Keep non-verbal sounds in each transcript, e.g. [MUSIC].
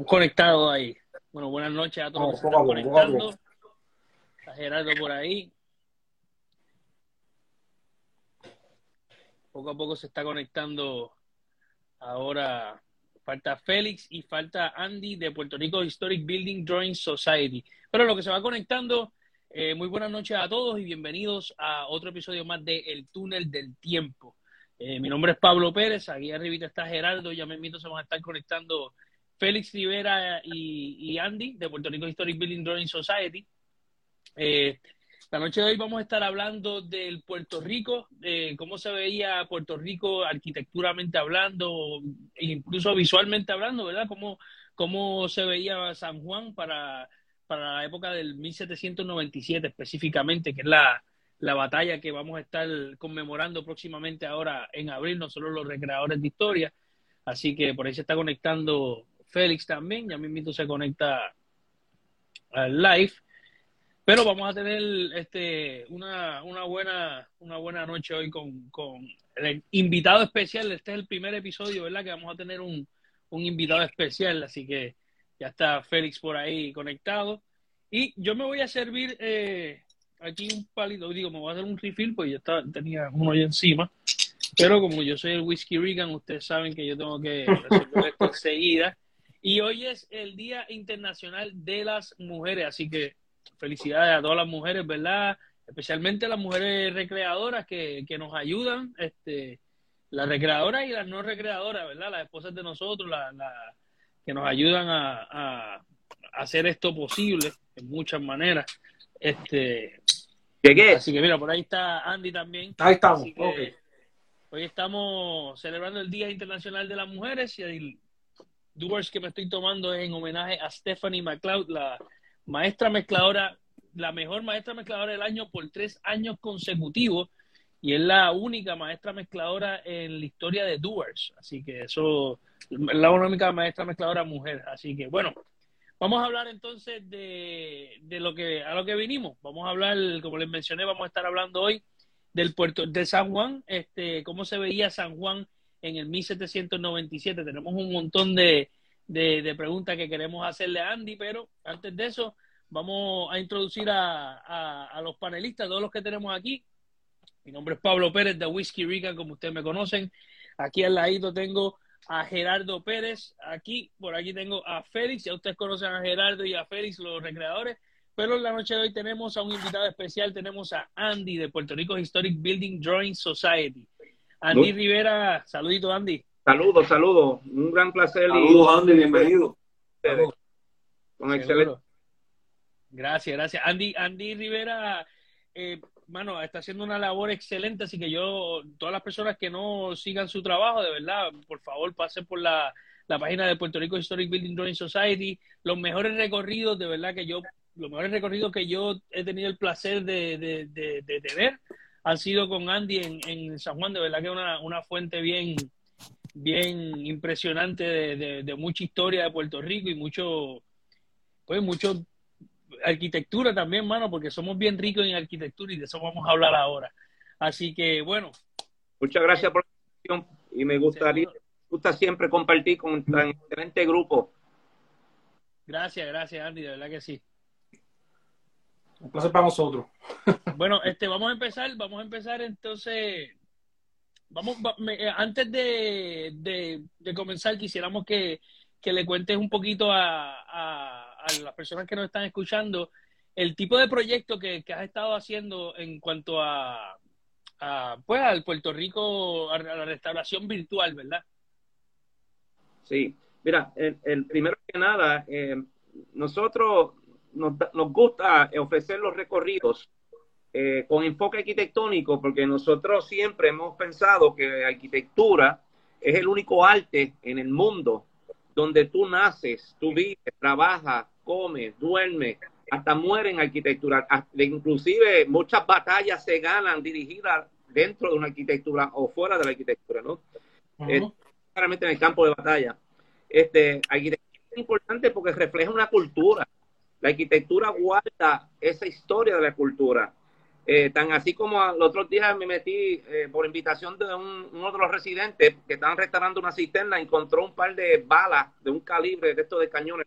Estamos conectados ahí. Bueno, buenas noches a todos los que están conectando. Está Gerardo por ahí. Poco a poco se está conectando ahora. Falta Félix y falta Andy de Puerto Rico Historic Building Drawing Society. Pero lo que se va conectando, eh, muy buenas noches a todos y bienvenidos a otro episodio más de El Túnel del Tiempo. Eh, mi nombre es Pablo Pérez, aquí arriba está Gerardo, ya me invito, se van a estar conectando Félix Rivera y, Andy de Puerto Rico Historic Building Drawing Society. Eh, la noche de hoy vamos a estar hablando del Puerto Rico, de cómo se veía Puerto Rico arquitecturamente hablando, incluso visualmente hablando, ¿verdad? Cómo, cómo se veía San Juan para, para la época del 1797 específicamente, que es la, la batalla que vamos a estar conmemorando próximamente ahora en abril, nosotros los recreadores de historia. Así que por ahí se está conectando Félix también, ya mismo se conecta al live. Pero vamos a tener este una, una buena una buena noche hoy con, con el invitado especial. Este es el primer episodio, ¿verdad? Que vamos a tener un, un invitado especial, así que ya está Félix por ahí conectado. Y yo me voy a servir eh, aquí un palito, digo, me voy a hacer un refill, pues ya está, tenía uno ahí encima. Pero como yo soy el Whisky Regan, ustedes saben que yo tengo que resolver esto enseguida. Y hoy es el Día Internacional de las Mujeres, así que felicidades a todas las mujeres, ¿verdad? Especialmente a las mujeres recreadoras que, que nos ayudan, este, las recreadoras y las no recreadoras, ¿verdad? Las esposas de nosotros, la, la, que nos ayudan a, a, hacer esto posible en muchas maneras. Este, Llegué. Así que mira, por ahí está Andy también. Ahí estamos. Hoy estamos celebrando el Día Internacional de las Mujeres y el Doers que me estoy tomando es en homenaje a Stephanie McLeod, la maestra mezcladora, la mejor maestra mezcladora del año por tres años consecutivos y es la única maestra mezcladora en la historia de Doers. Así que eso es la única maestra mezcladora mujer. Así que bueno, vamos a hablar entonces de, de lo que a lo que vinimos. Vamos a hablar, como les mencioné, vamos a estar hablando hoy del puerto de San Juan, este, cómo se veía San Juan en el 1797. Tenemos un montón de, de, preguntas que queremos hacerle a Andy, pero antes de eso vamos a introducir a, a, los panelistas, todos los que tenemos aquí. Mi nombre es Pablo Pérez de Whiskey Rica, como ustedes me conocen. Aquí al ladito tengo a Gerardo Pérez. Aquí, por aquí tengo a Félix. Ya ustedes conocen a Gerardo y a Félix, los recreadores. Pero en la noche de hoy tenemos a un invitado especial. Tenemos a Andy de Puerto Rico Historic Building Drawing Society. Andy Rivera, saludito Andy. Saludos, saludos. Un gran placer. Saludos Andy, bienvenido. Con excelente. Gracias, gracias. Andy, Andy Rivera, eh, mano, está haciendo una labor excelente, así que yo, todas las personas que no sigan su trabajo, de verdad, por favor, pasen por la, la página de Puerto Rico Historic Building Drawing Society. Los mejores recorridos, de verdad, que yo, los mejores recorridos que yo he tenido el placer de, de, de, de tener han sido con Andy en, en, San Juan, de verdad que es una, una fuente bien, bien impresionante de, de, mucha historia de Puerto Rico y mucho, pues mucho arquitectura también, mano, porque somos bien ricos en arquitectura y de eso vamos a hablar ahora. Así que, bueno. Muchas gracias por la invitación y me gustaría, gusta siempre compartir con tan excelente grupo. Gracias, gracias, Andy, de verdad que sí. Un placer para nosotros. [LAUGHS] Bueno, este, vamos a empezar, vamos a empezar entonces. Vamos, eh, antes de, de, comenzar, quisiéramos que, que, le cuentes un poquito a, a, las personas que nos están escuchando el tipo de proyecto que, que has estado haciendo en cuanto a, a, pues, al Puerto Rico, a la restauración virtual, ¿verdad? Sí, mira, el, primero que nada, eh, nosotros nos, nos gusta ofrecer los recorridos eh, con enfoque arquitectónico, porque nosotros siempre hemos pensado que arquitectura es el único arte en el mundo donde tú naces, tú vives, trabajas, comes, duermes, hasta mueres en arquitectura. Inclusive muchas batallas se ganan dirigidas dentro de una arquitectura o fuera de la arquitectura, ¿no? claramente en el campo de batalla. Este, arquitectura es importante porque refleja una cultura. La arquitectura guarda esa historia de la cultura. Eh, tan así como los otros días me metí eh, por invitación de uno de los residentes que estaban restaurando una cisterna, encontró un par de balas de un calibre de estos de cañones,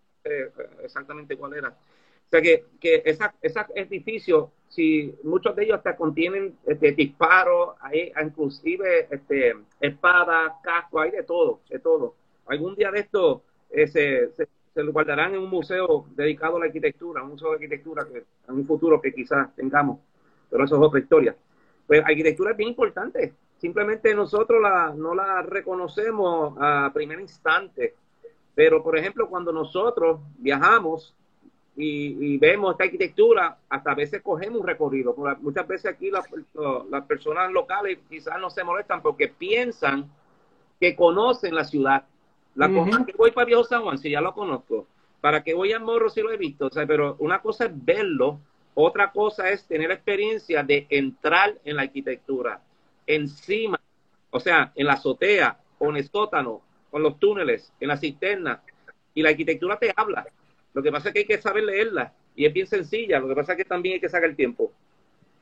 exactamente cuál era. O sea que, que esos edificios, si muchos de ellos hasta contienen este, disparos, hay inclusive este, espadas, casco, hay de todo, de todo. Algún día de esto eh, se, se, lo guardarán en un museo dedicado a la arquitectura, un museo de arquitectura que en un futuro que quizás tengamos pero eso es otra historia. Pues arquitectura es bien importante. Simplemente nosotros la, no la reconocemos a primer instante. Pero, por ejemplo, cuando nosotros viajamos y, vemos esta arquitectura, hasta a veces cogemos un recorrido. Muchas veces aquí las, las personas locales quizás no se molestan porque piensan que conocen la ciudad. La cosa que voy para Viejo San Juan, si ya lo conozco. Para que voy a Morro, si lo he visto. O sea, pero una cosa es verlo otra cosa es tener experiencia de entrar en la arquitectura, encima, o sea, en la azotea, con el sótano, con los túneles, en la cisterna. Y la arquitectura te habla. Lo que pasa es que hay que saber leerla. Y es bien sencilla. Lo que pasa es que también hay que sacar el tiempo.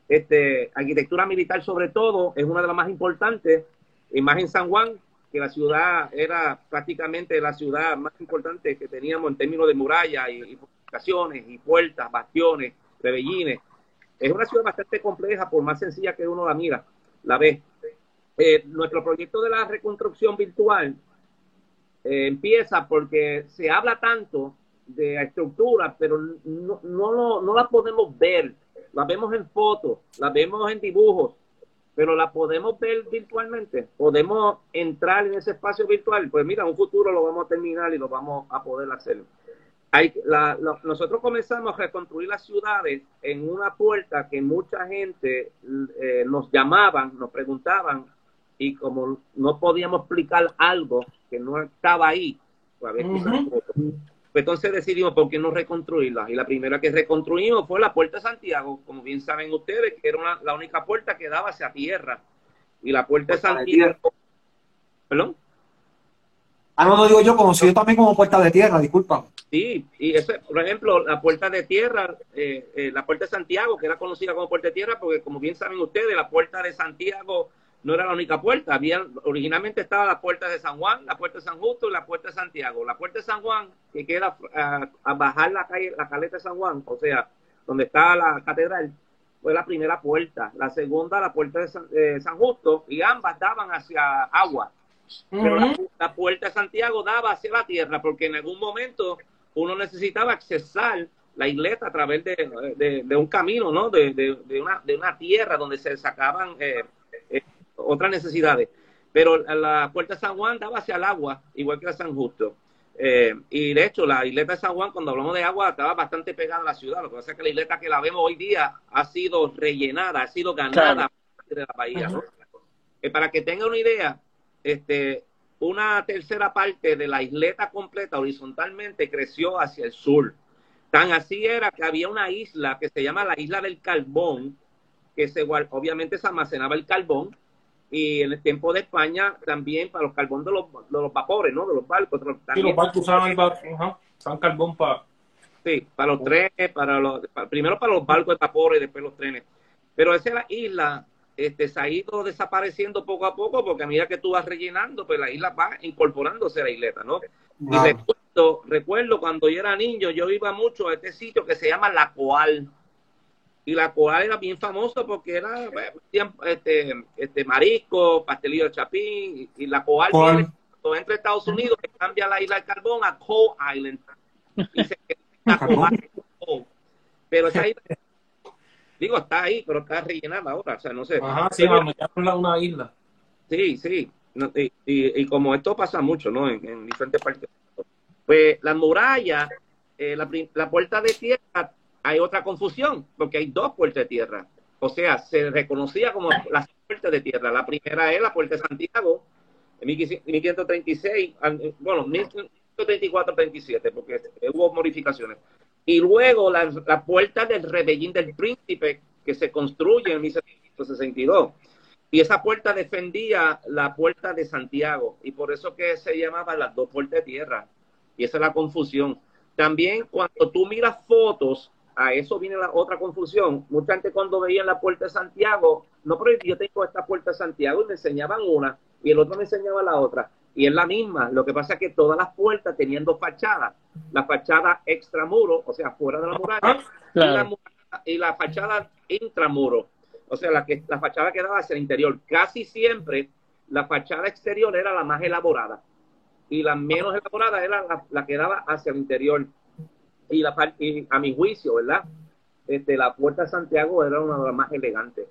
Este, arquitectura militar sobre todo es una de las más importantes. Y más en San Juan, que la ciudad era prácticamente la ciudad más importante que teníamos en términos de muralla y, fortificaciones y puertas, bastiones, Bellines. Es una ciudad bastante compleja, por más sencilla que uno la mira, la ve. Eh, nuestro proyecto de la reconstrucción virtual eh, empieza porque se habla tanto de estructura, pero no, no, no la podemos ver. La vemos en fotos, la vemos en dibujos, pero la podemos ver virtualmente. Podemos entrar en ese espacio virtual. Pues mira, en un futuro lo vamos a terminar y lo vamos a poder hacer nosotros comenzamos a reconstruir las ciudades en una puerta que mucha gente eh, nos llamaban, nos preguntaban, y como no podíamos explicar algo que no estaba ahí, pues, pues entonces decidimos por qué no reconstruirla. Y la primera que reconstruimos fue la Puerta de Santiago, como bien saben ustedes, que era la única puerta que daba hacia tierra. Y la Puerta de Santiago... ¿Perdón? Ah, no, no digo yo, conocido también como Puerta de Tierra, disculpa. Sí, y ese, por ejemplo, la puerta de tierra, eh, eh, la puerta de Santiago, que era conocida como puerta de tierra, porque como bien saben ustedes, la puerta de Santiago no era la única puerta. Había, originalmente estaba la puerta de San Juan, la puerta de San Justo y la puerta de Santiago. La puerta de San Juan, que queda a, bajar la calle, la caleta de San Juan, o sea, donde está la catedral, fue la primera puerta. La segunda, la puerta de San, Justo, y ambas daban hacia agua. Pero la, puerta de Santiago daba hacia la tierra, porque en algún momento uno necesitaba accesar la isleta a través de, un camino, ¿no? De, una, de una tierra donde se sacaban eh, eh, otras necesidades. Pero la puerta de San Juan daba hacia el agua, igual que la San Justo. Eh, y de hecho, la isleta de San Juan, cuando hablamos de agua, estaba bastante pegada a la ciudad. Lo que pasa es que la isleta que la vemos hoy día ha sido rellenada, ha sido ganada de la bahía. ¿no? para que tenga una idea, este, una tercera parte de la isleta completa horizontalmente creció hacia el sur. Tan así era que había una isla que se llama la isla del carbón, que se, obviamente se almacenaba el carbón, y en el tiempo de España también para los carbón de los, vapores, ¿no? De los barcos. sí, los barcos usaban el carbón para... Sí, para los trenes, para los, primero para los barcos de vapores y después los trenes. Pero esa es la isla este, se ha ido desapareciendo poco a poco porque a medida que tú vas rellenando, pues la isla va incorporándose a la isleta, ¿no? Y recuerdo, recuerdo cuando yo era niño, yo iba mucho a este sitio que se llama La Coal. Y La Coal era bien famoso porque era este, este marisco, pastelillo de chapín, y, La Coal, viene, entre Estados Unidos, que cambia la isla de carbón a Coal Island. Y se la Coal. Pero esa isla Digo, está ahí, pero está rellenada ahora, o sea, no sé. Ajá, sí, vamos, ya una isla. Sí, sí, y, como esto pasa mucho, ¿no? En, diferentes partes. Pues la muralla, eh, la, puerta de tierra, hay otra confusión, porque hay dos puertas de tierra. O sea, se reconocía como las puertas de tierra. La primera es la puerta de Santiago, en 1536, bueno, 1534-37, porque hubo modificaciones. Y luego la, puerta del rebellín del príncipe que se construye en 1762. Y esa puerta defendía la puerta de Santiago. Y por eso que se llamaba las dos puertas de tierra. Y esa es la confusión. También cuando tú miras fotos a eso viene la otra confusión. Mucha gente cuando veía la puerta de Santiago, no, pero yo tengo esta puerta de Santiago y me enseñaban una y el otro me enseñaba la otra. Y es la misma. Lo que pasa es que todas las puertas tenían dos fachadas. La fachada extramuro, o sea, fuera de la muralla, y, la, y la fachada intramuro, o sea, la, que, la fachada que daba hacia el interior. Casi siempre la fachada exterior era la más elaborada y la menos elaborada era la, la que daba hacia el interior y, la, a mi juicio, ¿verdad? Este, la Puerta de Santiago era una de las más elegantes.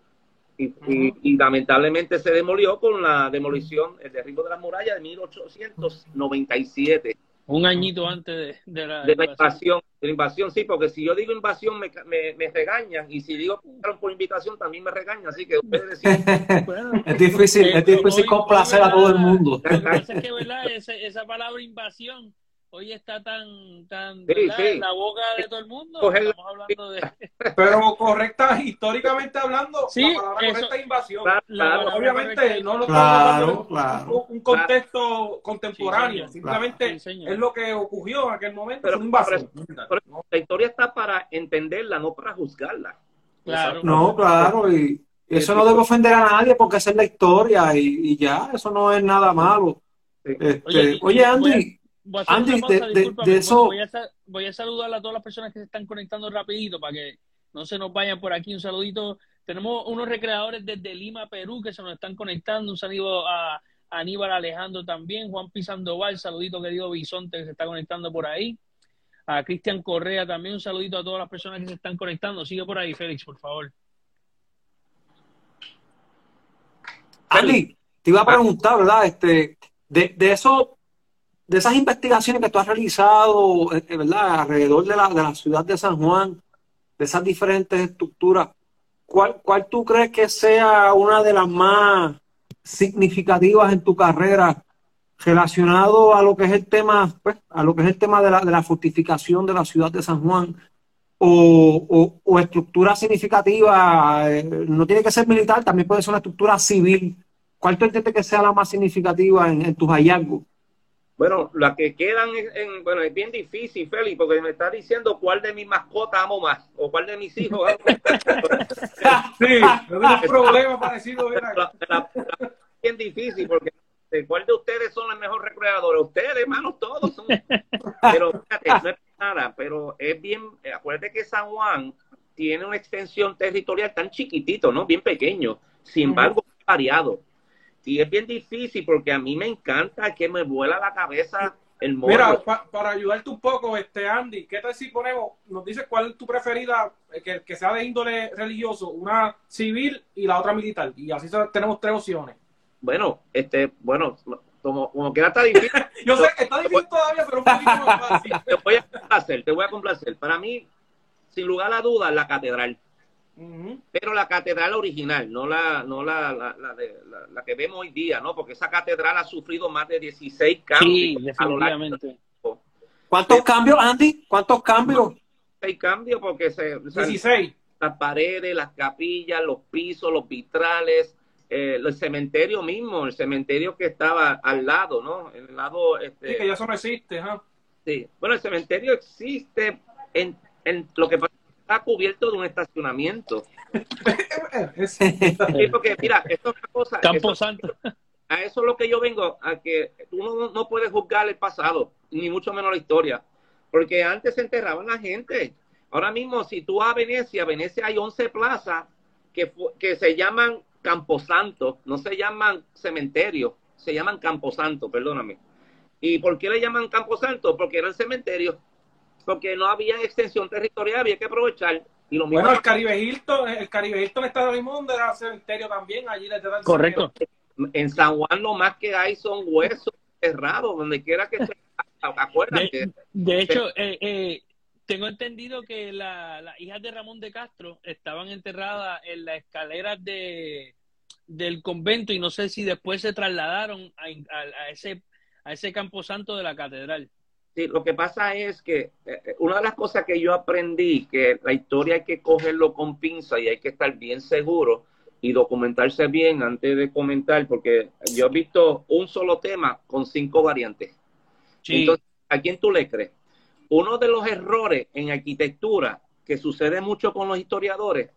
Y, y, lamentablemente se demolió con la demolición, el derribo de la muralla de 1897. Un añito antes de, la, de la invasión. De la invasión, sí, porque si yo digo invasión me, me, me regañan y si digo por invitación también me regañan, así que ustedes deciden. [LAUGHS] es difícil, es difícil complacer a todo el mundo. Lo que pasa es que, ¿verdad? Esa, esa palabra invasión hoy está tan, tan en la boca de todo el mundo. Estamos hablando de... [LAUGHS] Pero correcta, históricamente hablando, sí, la palabra eso, correcta es invasión. Claro, Obviamente no lo claro, estamos claro. un contexto contemporáneo, Sí, simplemente Sí, es lo que ocurrió en aquel momento, Pero- fue una invasión. Pero la historia está para entenderla, no para juzgarla. Claro. No, claro, y eso no debe ofender a nadie porque esa es la historia y, y ya, eso no es nada malo. Sí. Este, Oye, oye, Andy, Voy a hacer Andy, una pausa, de- de- discúlpame, de eso- Voy a, sa- voy a saludar a todas las personas que se están conectando rapidito para que no se nos vayan por aquí. Un saludito. Tenemos unos recreadores desde Lima, Perú, que se nos están conectando. Un saludo a Aníbal Alejandro también. Juan Pisandoval, saludito querido Bisonte que se está conectando por ahí. A Cristian Correa también. Un saludito a todas las personas que se están conectando. Sigue por ahí, Félix, por favor. Andy, te iba a preguntar, ¿verdad? Este, de, de eso, de esas investigaciones que tú has realizado, eh, ¿verdad? Alrededor de la, ciudad de San Juan, de esas diferentes estructuras, ¿cuál, cuál tú crees que sea una de las más significativas en tu carrera relacionado a lo que es el tema, pues, a lo que es el tema de la, fortificación de la ciudad de San Juan? O estructura significativa, eh, no tiene que ser militar, también puede ser una estructura civil. ¿Cuál tú entiendes que sea la más significativa en, en tus hallazgos? Bueno, las que quedan en, en- bueno, es bien difícil, Félix, porque me está diciendo cuál de mis mascotas amo más o cuál de mis hijos amo más. [LAUGHS] Sí, es [LAUGHS] un problema parecido. era- La- la- la- es bien difícil porque eh, ¿cuál de ustedes son los mejores recreadores? Ustedes, hermanos, todos son. Pero fíjate, no es nada, pero es bien, acuérdate que San Juan tiene una extensión territorial tan chiquitito, ¿no? Bien pequeño, sin embargo, variado. Y es bien difícil porque a mí me encanta que me vuela la cabeza el morro. Mira, pa- para ayudarte un poco, este Andy, ¿qué tal si ponemos, nos dices cuál es tu preferida, eh, que, que sea de índole religioso, una civil y la otra militar? Y así tenemos tres opciones. Bueno, este, bueno, como, como queda está difícil, [LAUGHS] Yo sé que está difícil todavía, pero un poquito más fácil. [LAUGHS] te voy a complacer, te voy a complacer. Para mí, sin lugar a dudas, la catedral. Pero la catedral original, no la, no la, la, la de, la, la que vemos hoy día, ¿no? Porque esa catedral ha sufrido más de 16 cambios Sí, a lo largo de definitivamente. ¿Cuántos cambios, Andy? ¿Cuántos cambios? 16 cambios porque se, o sea, 16. las paredes, las capillas, los pisos, los vitrales, eh, el cementerio mismo, el cementerio que estaba al lado, ¿no? El lado, este, Sí, que ya eso no existe. ajá. Sí. Bueno, el cementerio existe en, en lo que pasa está cubierto de un estacionamiento. [LAUGHS] Es- Sí, porque mira, esto es una cosa. Campo eso- Santo. a eso es lo que yo vengo, a que uno no, no puede juzgar el pasado, ni mucho menos la historia. Porque antes se enterraban la gente. Ahora mismo, si tú vas a Venecia, Venecia hay 11 plazas que, que se llaman Camposanto, no se llaman cementerio, se llaman Camposanto, perdóname. ¿Y por qué le llaman Camposanto? Porque eran cementerios, porque no había extensión territorial, había que aprovechar. Y lo mismo Bueno, el Caribe Hilton, el Caribe Hilton está mismo donde era cementerio también, allí le dan Correcto. en San Juan lo más que hay son huesos enterrados, donde quiera que se [LAUGHS] acuérdate. De, de hecho, eh, eh, tengo entendido que la- las hijas de Ramón de Castro estaban enterradas en las escaleras de, del convento y no sé si después se trasladaron a, a- a ese a ese camposanto de la catedral. Sí, lo que pasa es que eh, una de las cosas que yo aprendí, que la historia hay que cogerlo con pinza y hay que estar bien seguro y documentarse bien antes de comentar, porque yo he visto un solo tema con cinco variantes. Sí, Entonces, ¿a quién tú le crees? Uno de los errores en arquitectura que sucede mucho con los historiadores,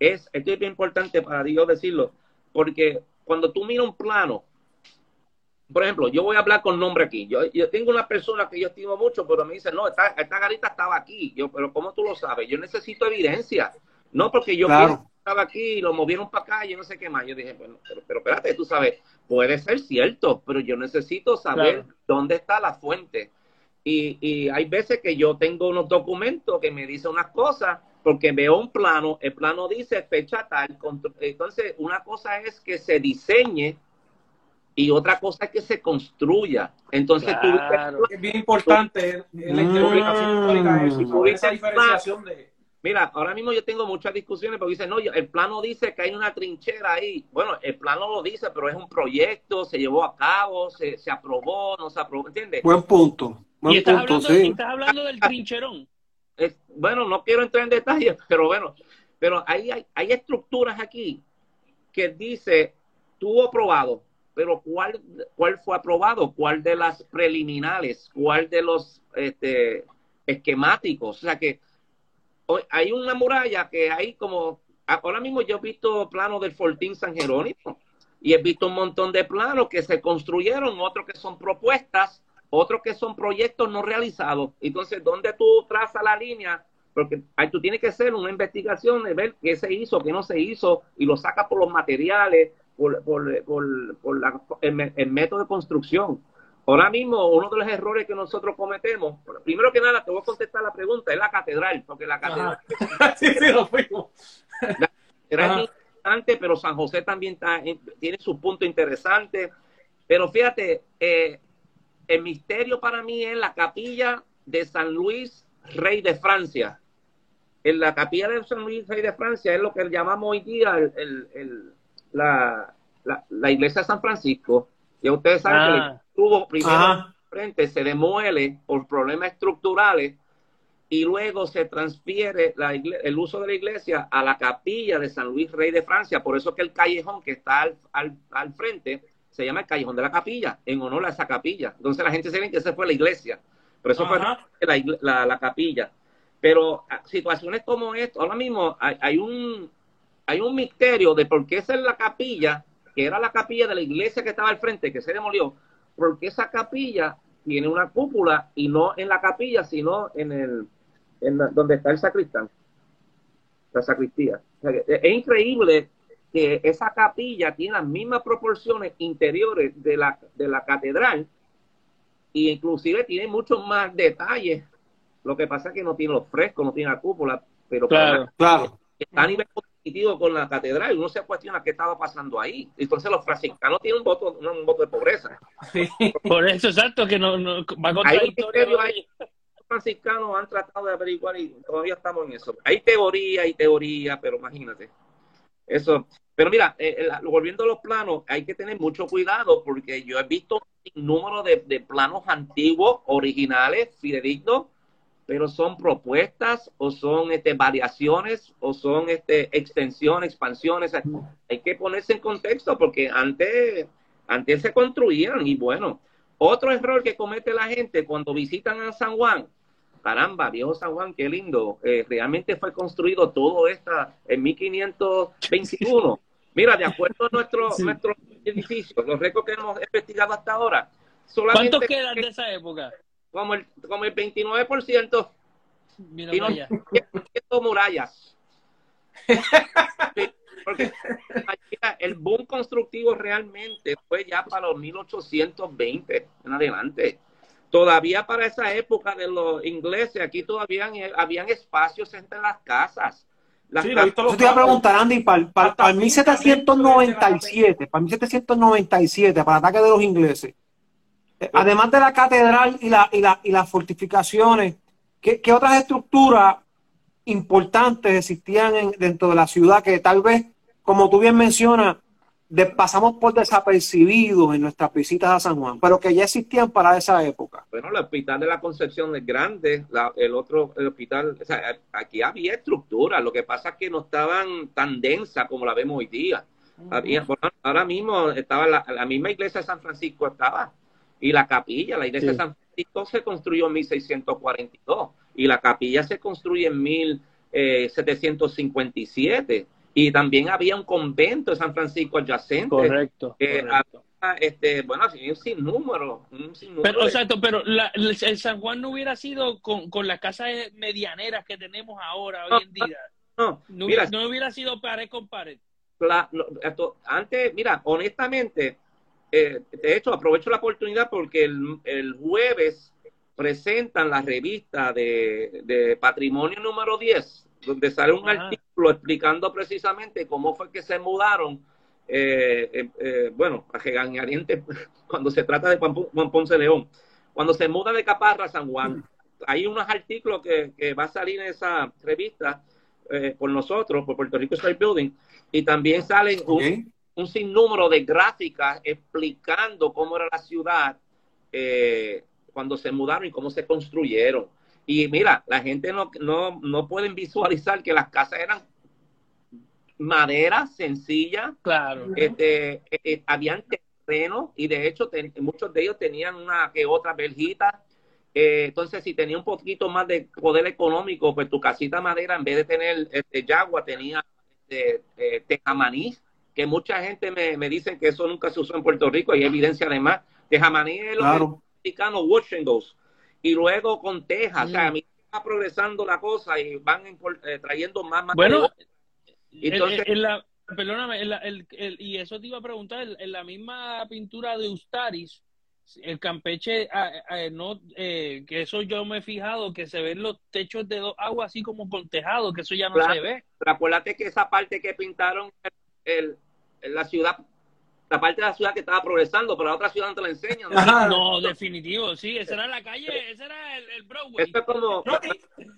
es, esto es bien importante para Dios decirlo, porque cuando tú miras un plano, por ejemplo, yo voy a hablar con nombre aquí. Yo, yo tengo una persona que yo estimo mucho, pero me dice, no, esta, esta garita estaba aquí. Yo, pero ¿cómo tú lo sabes? Yo necesito evidencia. No porque yo Claro. estaba aquí y lo movieron para acá, yo no sé qué más. Yo dije, bueno, pero, pero espérate, tú sabes, puede ser cierto, pero yo necesito saber Claro. dónde está la fuente. Y, y hay veces que yo tengo unos documentos que me dicen unas cosas porque veo un plano, el plano dice fecha tal, entonces una cosa es que se diseñe y otra cosa es que se construya. Entonces tú Claro. Es bien importante la Mm. diferenciación de... Mira, ahora mismo yo tengo muchas discusiones porque dicen, no, yo- el plano dice que hay una trinchera ahí. Bueno, el plano lo dice, pero es un proyecto, se llevó a cabo, se, se aprobó, no se aprobó, ¿entiendes? Buen punto. Y Buen estás punto, hablando, y sí. estás hablando del trincherón. Es- bueno, no quiero entrar en detalles, [LAUGHS] pero bueno, pero ahí hay, hay estructuras aquí que dice, tuvo aprobado, pero ¿cuál, cuál fue aprobado? ¿Cuál de las preliminares? ¿Cuál de los este, esquemáticos? O sea que hay una muralla que hay como, ahora mismo yo he visto planos del Fortín San Jerónimo y he visto un montón de planos que se construyeron, otros que son propuestas, otros que son proyectos no realizados. Entonces, ¿dónde tú trazas la línea? Porque ahí tú tienes que hacer una investigación de ver qué se hizo, qué no se hizo, y lo sacas por los materiales, por, por, por, por la- el, el método de construcción. Ahora mismo, uno de los errores que nosotros cometemos, primero que nada, te voy a contestar la pregunta, es la catedral, porque la catedral [LAUGHS] sí, sí, lo fuimos. era Ajá. interesante, pero San José también está en- tiene su punto interesante. Pero fíjate, eh, el misterio para mí es la capilla de San Luis, rey de Francia. En la capilla de San Luis, rey de Francia, es lo que llamamos hoy día el- el- el- la, la- la iglesia de San Francisco. Ya ustedes saben que Ah. tuvo primero Ajá. frente se demuele por problemas estructurales y luego se transfiere la el uso de la iglesia a la capilla de San Luis Rey de Francia. Por eso que el callejón que está al, al- al frente se llama el callejón de la capilla, en honor a esa capilla. Entonces la gente se ve que esa fue la iglesia. Pero eso Ajá. fue la- la capilla. Pero ah, situaciones como esto, ahora mismo hay, hay un hay un misterio de por qué esa es la capilla, que era la capilla de la iglesia que estaba al frente, que se demolió, porque esa capilla tiene una cúpula y no en la capilla, sino en el en la- donde está el sacristán, la sacristía. O sea, que es increíble que esa capilla tiene las mismas proporciones interiores de la, de la catedral e inclusive tiene muchos más detalles. Lo que pasa es que no tiene los frescos, no tiene la cúpula, pero Claro. Claro. está a nivel competitivo con la catedral. Uno se cuestiona qué estaba pasando ahí. Entonces los franciscanos tienen un voto, un, un voto de pobreza. Sí. Por eso, exacto, que no, no va contra Hay historia. Los franciscanos han tratado de averiguar y todavía estamos en eso. Hay teoría y teoría, pero imagínate. Eso. Pero mira, eh, eh, la- volviendo a los planos, hay que tener mucho cuidado porque yo he visto un número de, de planos antiguos, originales, fidedignos, pero son propuestas o son este, variaciones o son este, extensiones, expansiones. Hay que ponerse en contexto porque antes, antes se construían y bueno, otro error que comete la gente cuando visitan a San Juan, caramba, viejo San Juan, qué lindo, eh, realmente fue construido todo esto en 1521. Mira, de acuerdo a nuestro, Sí. nuestro edificio, los récords que hemos investigado hasta ahora, solamente ¿Cuántos quedan de esa época? Como el, como el 29% Mira y no para allá. 100% murallas. Sí, porque el boom constructivo realmente fue ya para los 1820 en adelante. Todavía para esa época de los ingleses, aquí todavía habían, habían espacios entre las casas. Las Sí, visto Yo te iba a preguntar, Andy, para, para, para el 1797, para el 1797, para el ataque de los ingleses, además de la catedral y, la, y, la, y las fortificaciones, ¿qué, qué otras estructuras importantes existían en- dentro de la ciudad que tal vez, como tú bien mencionas, de- pasamos por desapercibidos en nuestras visitas a San Juan, pero que ya existían para esa época? Bueno, el hospital de la Concepción es grande, la- el otro, el hospital, o sea, aquí había estructura, lo que pasa es que no estaban tan densa como la vemos hoy día. Había- ahora mismo estaba la, la misma iglesia de San Francisco estaba y la capilla, la iglesia Sí. de San Francisco se construyó en 1642 y la capilla se construye en eh, 757 y también había un convento en San Francisco adyacente. Correcto. Eh, correcto. había, este, bueno, un sinnúmero. Un sinnúmero Pero, de- exacto, pero la- el, San Juan no hubiera sido con, con las casas medianeras que tenemos ahora, hoy en día. no, No, mira, hubiera, no hubiera sido pared con pared. la- lo- esto- antes, mira, honestamente, eh, de hecho, aprovecho la oportunidad porque el, el jueves presentan la revista de, de Patrimonio número 10, donde sale un Ajá. artículo explicando precisamente cómo fue que se mudaron, eh, eh, eh, bueno, a [LAUGHS] cuando se trata de Juan, Juan Ponce León. Cuando se muda de Caparra a San Juan, hay unos artículos que, que va a salir en esa revista eh, por nosotros, por Puerto Rico State Building, y también salen un. Un sinnúmero de gráficas explicando cómo era la ciudad eh, cuando se mudaron y cómo se construyeron. Y mira, la gente no, no, no pueden visualizar que las casas eran madera sencilla, Claro. este, eh, eh, habían terreno y de hecho ten- muchos de ellos tenían una que otra verjita. Eh, entonces, si tenía un poquito más de poder económico, pues tu casita madera, en vez de tener este, yagua, tenía este, eh, tejamaní, que mucha gente me, me dice que eso nunca se usó en Puerto Rico, y hay evidencia además. Tejamaní es lo que Claro. los mexicanos. Y luego con tejas, o sea, Mm. a mí va progresando la cosa y van eh, trayendo más Bueno, Y entonces- en, en la, perdóname, en la- el- el- y eso te iba a preguntar, en, en la misma pintura de Ustaris, el Campeche, ah, ah, no, eh, que eso yo me he fijado, que se ven los techos de dos aguas así como con tejado, que eso ya no Claro. se ve. Pero acuérdate que esa parte que pintaron el, el- la ciudad, la parte de la ciudad que estaba progresando, pero la otra ciudad no te la enseñan. ¿no? Ajá. No, definitivo, sí, esa era la calle, ese era el, el Broadway. Esto es como, No,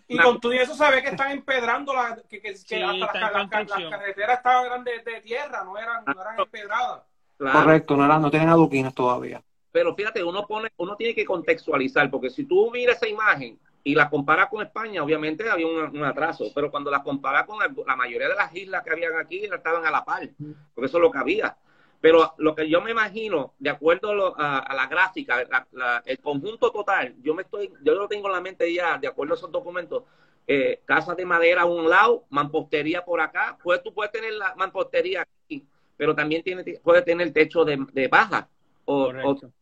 y, y con todo eso se ve que están empedrando la, que, que, que Sí, hasta las, las- las construcción. carreteras estaban de, de tierra, no eran, no eran empedradas. claro, Correcto, no, era, no tienen adoquines todavía. pero fíjate, uno pone, uno tiene que contextualizar, porque si tú miras esa imagen y la comparas con España, obviamente había un, atraso, pero cuando la comparas con la, mayoría de las islas que habían aquí, estaban a la par, porque eso es lo que había. Pero lo que yo me imagino, de acuerdo a, lo- a la gráfica, la- la- el conjunto total, yo me estoy, yo lo tengo en la mente ya, de acuerdo a esos documentos, eh, casas de madera a un lado, mampostería por acá, pues tú puedes tener la mampostería aquí, pero también tiene, puedes tener techo de, de baja o,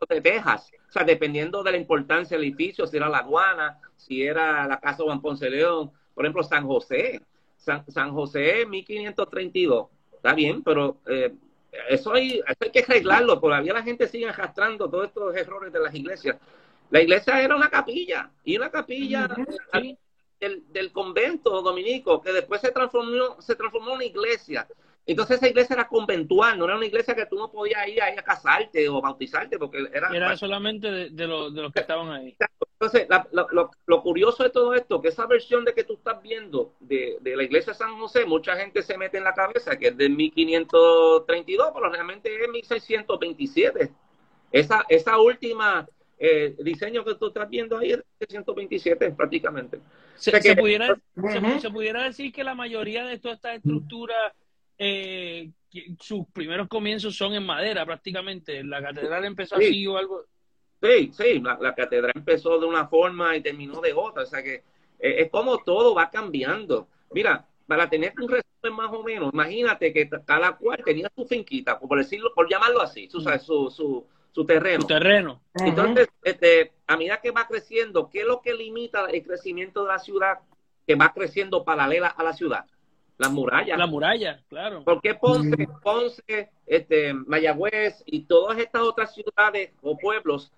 de tejas, o sea, dependiendo de la importancia del edificio, si era la aduana, si era la casa Juan Ponce León, por ejemplo, San José, San, San José 1532, está bien, pero eh, eso, hay, eso hay que arreglarlo, todavía la gente sigue arrastrando todos estos errores de las iglesias. La iglesia era una capilla, y una capilla Sí. del, del convento dominico, que después se transformó, se transformó en una iglesia. Entonces esa iglesia era conventual, no era una iglesia que tú no podías ir ahí a casarte o bautizarte, porque era... Era solamente de, de, los- de los que estaban ahí. Entonces, la- la- lo, lo curioso de todo esto, que esa versión de que tú estás viendo de, de la iglesia de San José, mucha gente se mete en la cabeza que es de 1532, pero realmente es 1627. Esa, esa última eh, diseño que tú estás viendo ahí es de 1627 prácticamente. Se, O sea se pudiera, se pudiera decir que la mayoría de todas estas estructuras, eh, sus primeros comienzos son en madera prácticamente. La catedral empezó Sí. así o algo. Sí, sí, la, la catedral empezó de una forma y terminó de otra, o sea que eh, es como todo va cambiando. Mira, para tener un resumen más o menos, imagínate que cada cual tenía su finquita, por decirlo, por llamarlo así, sabes, su, su, su terreno. Su terreno. Entonces, este, a medida que va creciendo, ¿qué es lo que limita el crecimiento de la ciudad que va creciendo paralela a la ciudad? Las murallas. La muralla, claro. ¿Por qué Ponce, Ponce, este, Mayagüez y todas estas otras ciudades o pueblos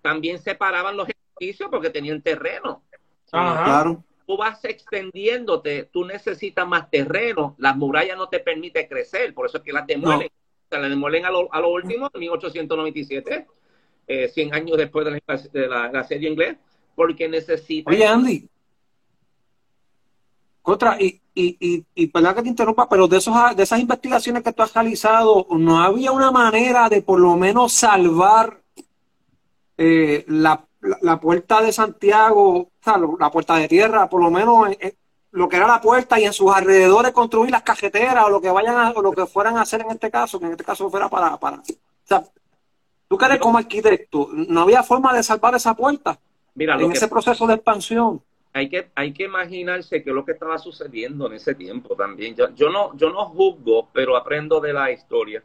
también separaban los edificios porque tenían terreno? Ajá. Claro. Tú vas extendiéndote, tú necesitas más terreno, las murallas no te permiten crecer, por eso es que las demuelen. O sea, las demuelen a lo, a lo último, en 1897, eh, 100 años después de la, de la, la serie inglés, porque necesitan... Oye, Andy. Contra, y, y, y, y perdón que te interrumpa, pero de, esos, de esas investigaciones que tú has realizado, ¿no había una manera de por lo menos salvar eh, la, la, la puerta de Santiago, o sea, la puerta de tierra, por lo menos en- en lo que era la puerta y en sus alrededores construir las cajeteras o lo que vayan a, o lo que fueran a hacer en este caso, que en este caso fuera para, para, o sea, tú que eres como arquitecto, ¿no había forma de salvar esa puerta Mira, lo en que ese proceso de expansión? Hay que, hay que imaginarse qué es lo que estaba sucediendo en ese tiempo también. Yo, yo, no, yo no juzgo, pero aprendo de la historia.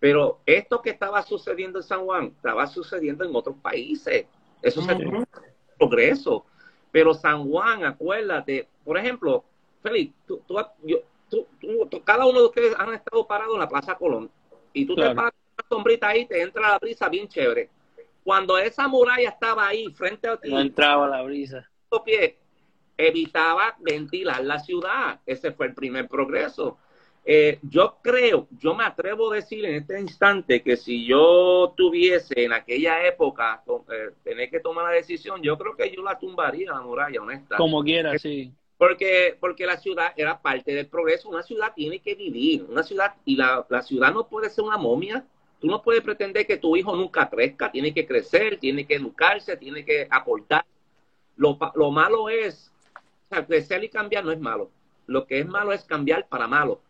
Pero esto que estaba sucediendo en San Juan estaba sucediendo en otros países. Eso se uh progreso. Pero San Juan, acuérdate, por ejemplo, Félix, tú, tú, tú, cada uno de ustedes han estado parados en la Plaza Colón y tú te paras una sombrita ahí, te entra la brisa bien chévere. Cuando esa muralla estaba ahí frente a ti, no entraba la brisa. Pie, evitaba ventilar la ciudad. Ese fue el primer progreso. Eh, yo creo, yo me atrevo a decir en este instante que si yo tuviese en aquella época eh, tener que tomar la decisión, yo creo que yo la tumbaría la muralla, honesta. Como quiera, sí. Porque, porque la ciudad era parte del progreso. Una ciudad tiene que vivir, una ciudad, y la, la ciudad no puede ser una momia. Tú no puedes pretender que tu hijo nunca crezca, tiene que crecer, tiene que educarse, tiene que aportar. Lo, lo malo es, o sea, crecer y cambiar no es malo. Lo que es malo es cambiar para malo.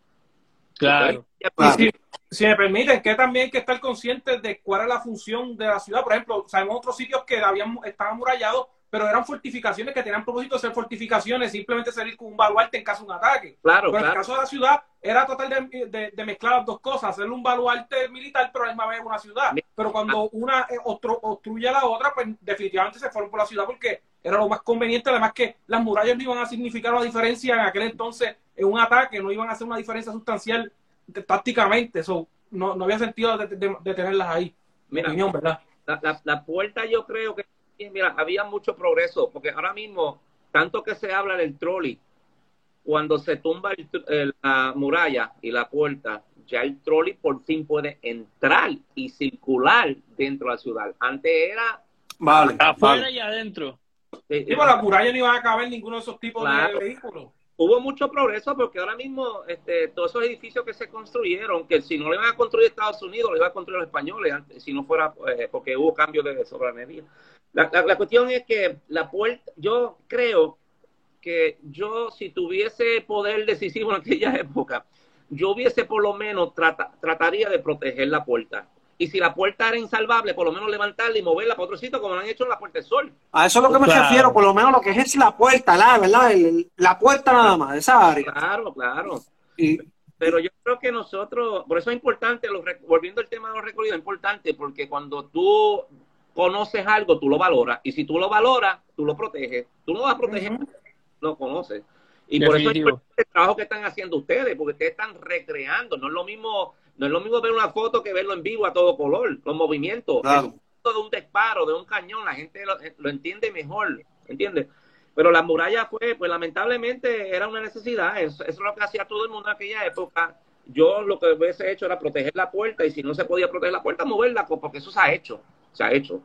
Claro. Si, me permiten, que también hay que estar conscientes de cuál es la función de la ciudad. Por ejemplo, sabemos otros sitios que habían, estaban amurallados, pero eran fortificaciones que tenían propósito de ser fortificaciones, simplemente salir con un baluarte en caso de un ataque. Claro, pero en el caso de la ciudad era total de, mezclar las dos cosas, hacerle un baluarte militar, pero a la misma vez una ciudad. Pero cuando una eh, obstruye a la otra, pues definitivamente se fueron por la ciudad porque era lo más conveniente, además que las murallas no iban a significar una diferencia en aquel entonces en un ataque, no iban a hacer una diferencia sustancial tácticamente, eso no, no había sentido de, tenerlas ahí. Mira, opinión, ¿verdad? La, puerta yo creo que, mira, había mucho progreso, porque ahora mismo, tanto que se habla del trolley, cuando se tumba la muralla y la puerta, ya el trolley por fin puede entrar y circular dentro de la ciudad. Antes era... Vale, afuera y adentro. Sí, la muralla no iba a caber ninguno de esos tipos de vehículos hubo mucho progreso porque ahora mismo este, todos esos edificios que se construyeron, que si no le iban a construir Estados Unidos, lo iban a construir los españoles, antes, si no fuera eh, porque hubo cambio de soberanía. La, la, cuestión es que la puerta, yo creo que yo si tuviese poder decisivo en aquella época, yo hubiese por lo menos trataría de proteger la puerta y si la puerta era insalvable, por lo menos levantarla y moverla para otro sitio, como lo han hecho en la Puerta del Sol. A eso es lo que me refiero, por lo menos lo que es la puerta, la, ¿verdad? la puerta nada más, esa área. Claro, claro. Pero yo creo que nosotros, por eso es importante, volviendo al tema de los recorridos, es importante porque cuando tú conoces algo, tú lo valoras. Y si tú lo valoras, tú lo proteges. Tú no vas a proteger, lo conoces. Y por eso es el trabajo que están haciendo ustedes, porque ustedes están recreando. No es lo mismo no es lo mismo ver una foto que verlo en vivo a todo color, los movimientos. Claro. de un disparo, de un cañón, la gente lo, entiende mejor, ¿entiendes? Pero la muralla fue, pues lamentablemente era una necesidad, eso, es lo que hacía todo el mundo en aquella época. Yo lo que hubiese hecho era proteger la puerta y si no se podía proteger la puerta, moverla, porque eso se ha hecho, se ha hecho.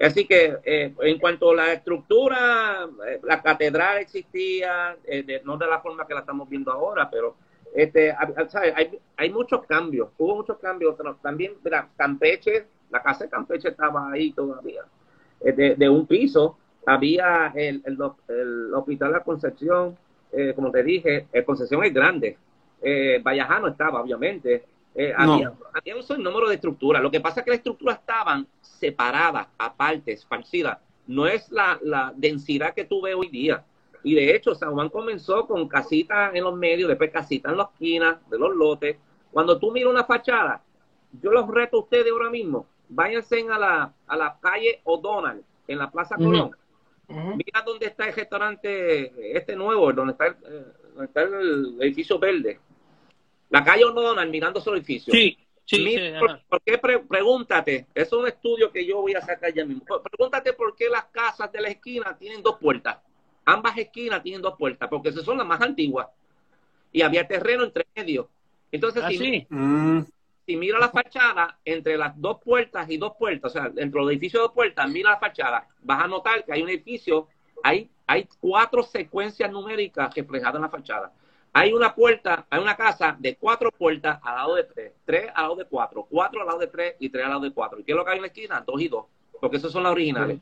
Así que eh, en cuanto a la estructura, eh, la catedral existía, eh, no de la forma que la estamos viendo ahora, pero este, hay, hay muchos cambios, hubo muchos cambios. También, mira, Campeche, la casa de Campeche estaba ahí todavía, de, un piso. Había el, el, el Hospital de la Concepción, como te dije, el Concepción es grande. Vallajano estaba, obviamente. Eh, había, había, un número de estructuras. Lo que pasa es que las estructuras estaban separadas, aparte, esparcidas. No es la, la densidad que tú ves hoy día. Y de hecho, San Juan comenzó con casitas en los medios, después casitas en las esquinas de los lotes. Cuando tú miras una fachada, yo los reto a ustedes ahora mismo, váyanse a la, a la calle O'Donnell, en la Plaza Colón. Mira dónde está el restaurante este nuevo, donde está el, eh, donde está el edificio verde. La calle O'Donnell mirando su edificio. Sí, sí. por, qué pregúntate, es un estudio que yo voy a sacar ya mismo. Pregúntate por qué las casas de la esquina tienen dos puertas. Ambas esquinas tienen dos puertas, porque esas son las más antiguas. Y había terreno entre medio. Entonces, ah, si, mm. si mira la fachada, entre las dos puertas y dos puertas, o sea, dentro del edificio de dos puertas, mira la fachada, vas a notar que hay un edificio, hay, hay cuatro secuencias numéricas reflejadas en la fachada. Hay una puerta, hay una casa de cuatro puertas al lado de tres, tres al lado de cuatro, cuatro al lado de tres y tres al lado de cuatro. ¿Y qué es lo que hay en la esquina? Dos y dos, porque esas son las originales.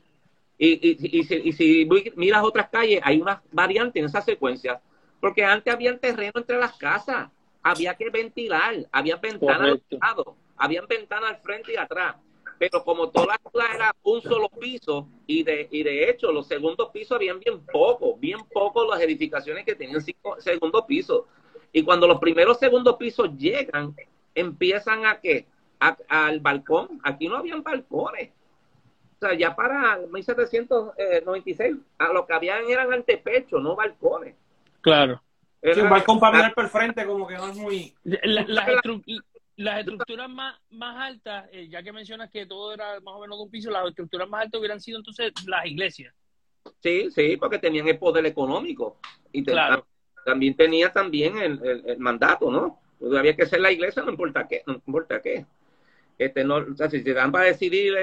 Y, y, y, si, y si miras otras calles, hay una variante en esa secuencia, porque antes había terreno entre las casas, había que ventilar, había ventanas al lado, había ventanas al frente y atrás. Pero como toda la ciudad era un solo piso, y de, y de hecho los segundos pisos habían bien poco, bien poco las edificaciones que tenían cinco segundos pisos. Y cuando los primeros segundos pisos llegan, empiezan a qué? al balcón. Aquí no habían balcones. O sea, ya para 1796, a lo que habían eran antepechos, no balcones. Claro. un balcón para mirar por frente, como que no es muy. Las, estructuras más, más altas, eh, ya que mencionas que todo era más o menos de un piso, las estructuras más altas hubieran sido entonces las iglesias. Sí, sí, porque tenían el poder económico. Y claro. también tenía también el, mandato, ¿no? Había que ser la iglesia, no importa qué, no importa qué. Este, no, o sea, si se dan para decidir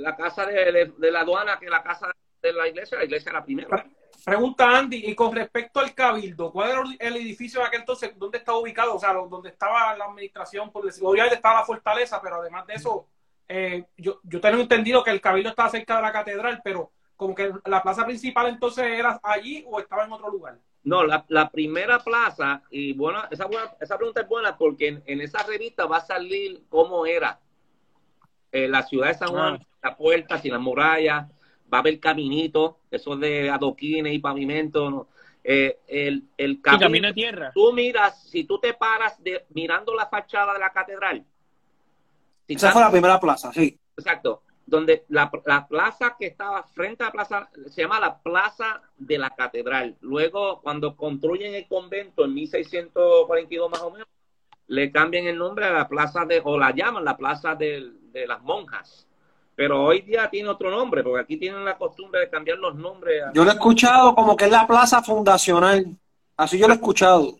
la casa de, la aduana que la casa de la iglesia, la iglesia era la primera. Pregunta Andy, y con respecto al cabildo, ¿cuál era el edificio de aquel entonces? ¿Dónde estaba ubicado? O sea, ¿dónde estaba la administración? Por decir, obviamente estaba la fortaleza, pero además de eso, eh, yo, yo tengo entendido que el cabildo estaba cerca de la catedral, pero como que la plaza principal entonces era allí o estaba en otro lugar. No, la, la primera plaza, y bueno, esa, esa pregunta es buena porque en, esa revista va a salir cómo era eh, la ciudad de San Juan, ah. las puertas y las murallas, va a haber caminito, eso de adoquines y pavimento, eh, el, el camino de tierra. Tú miras, si tú te paras de, mirando la fachada de la catedral. esa fue la primera plaza, sí. Exacto donde la, plaza que estaba frente a la plaza se llama la Plaza de la Catedral. Luego, cuando construyen el convento en 1642 más o menos, le cambian el nombre a la plaza de, o la llaman la Plaza de, las Monjas. Pero hoy día tiene otro nombre, porque aquí tienen la costumbre de cambiar los nombres. Yo lo he escuchado como que es la Plaza Fundacional. Así yo lo he escuchado.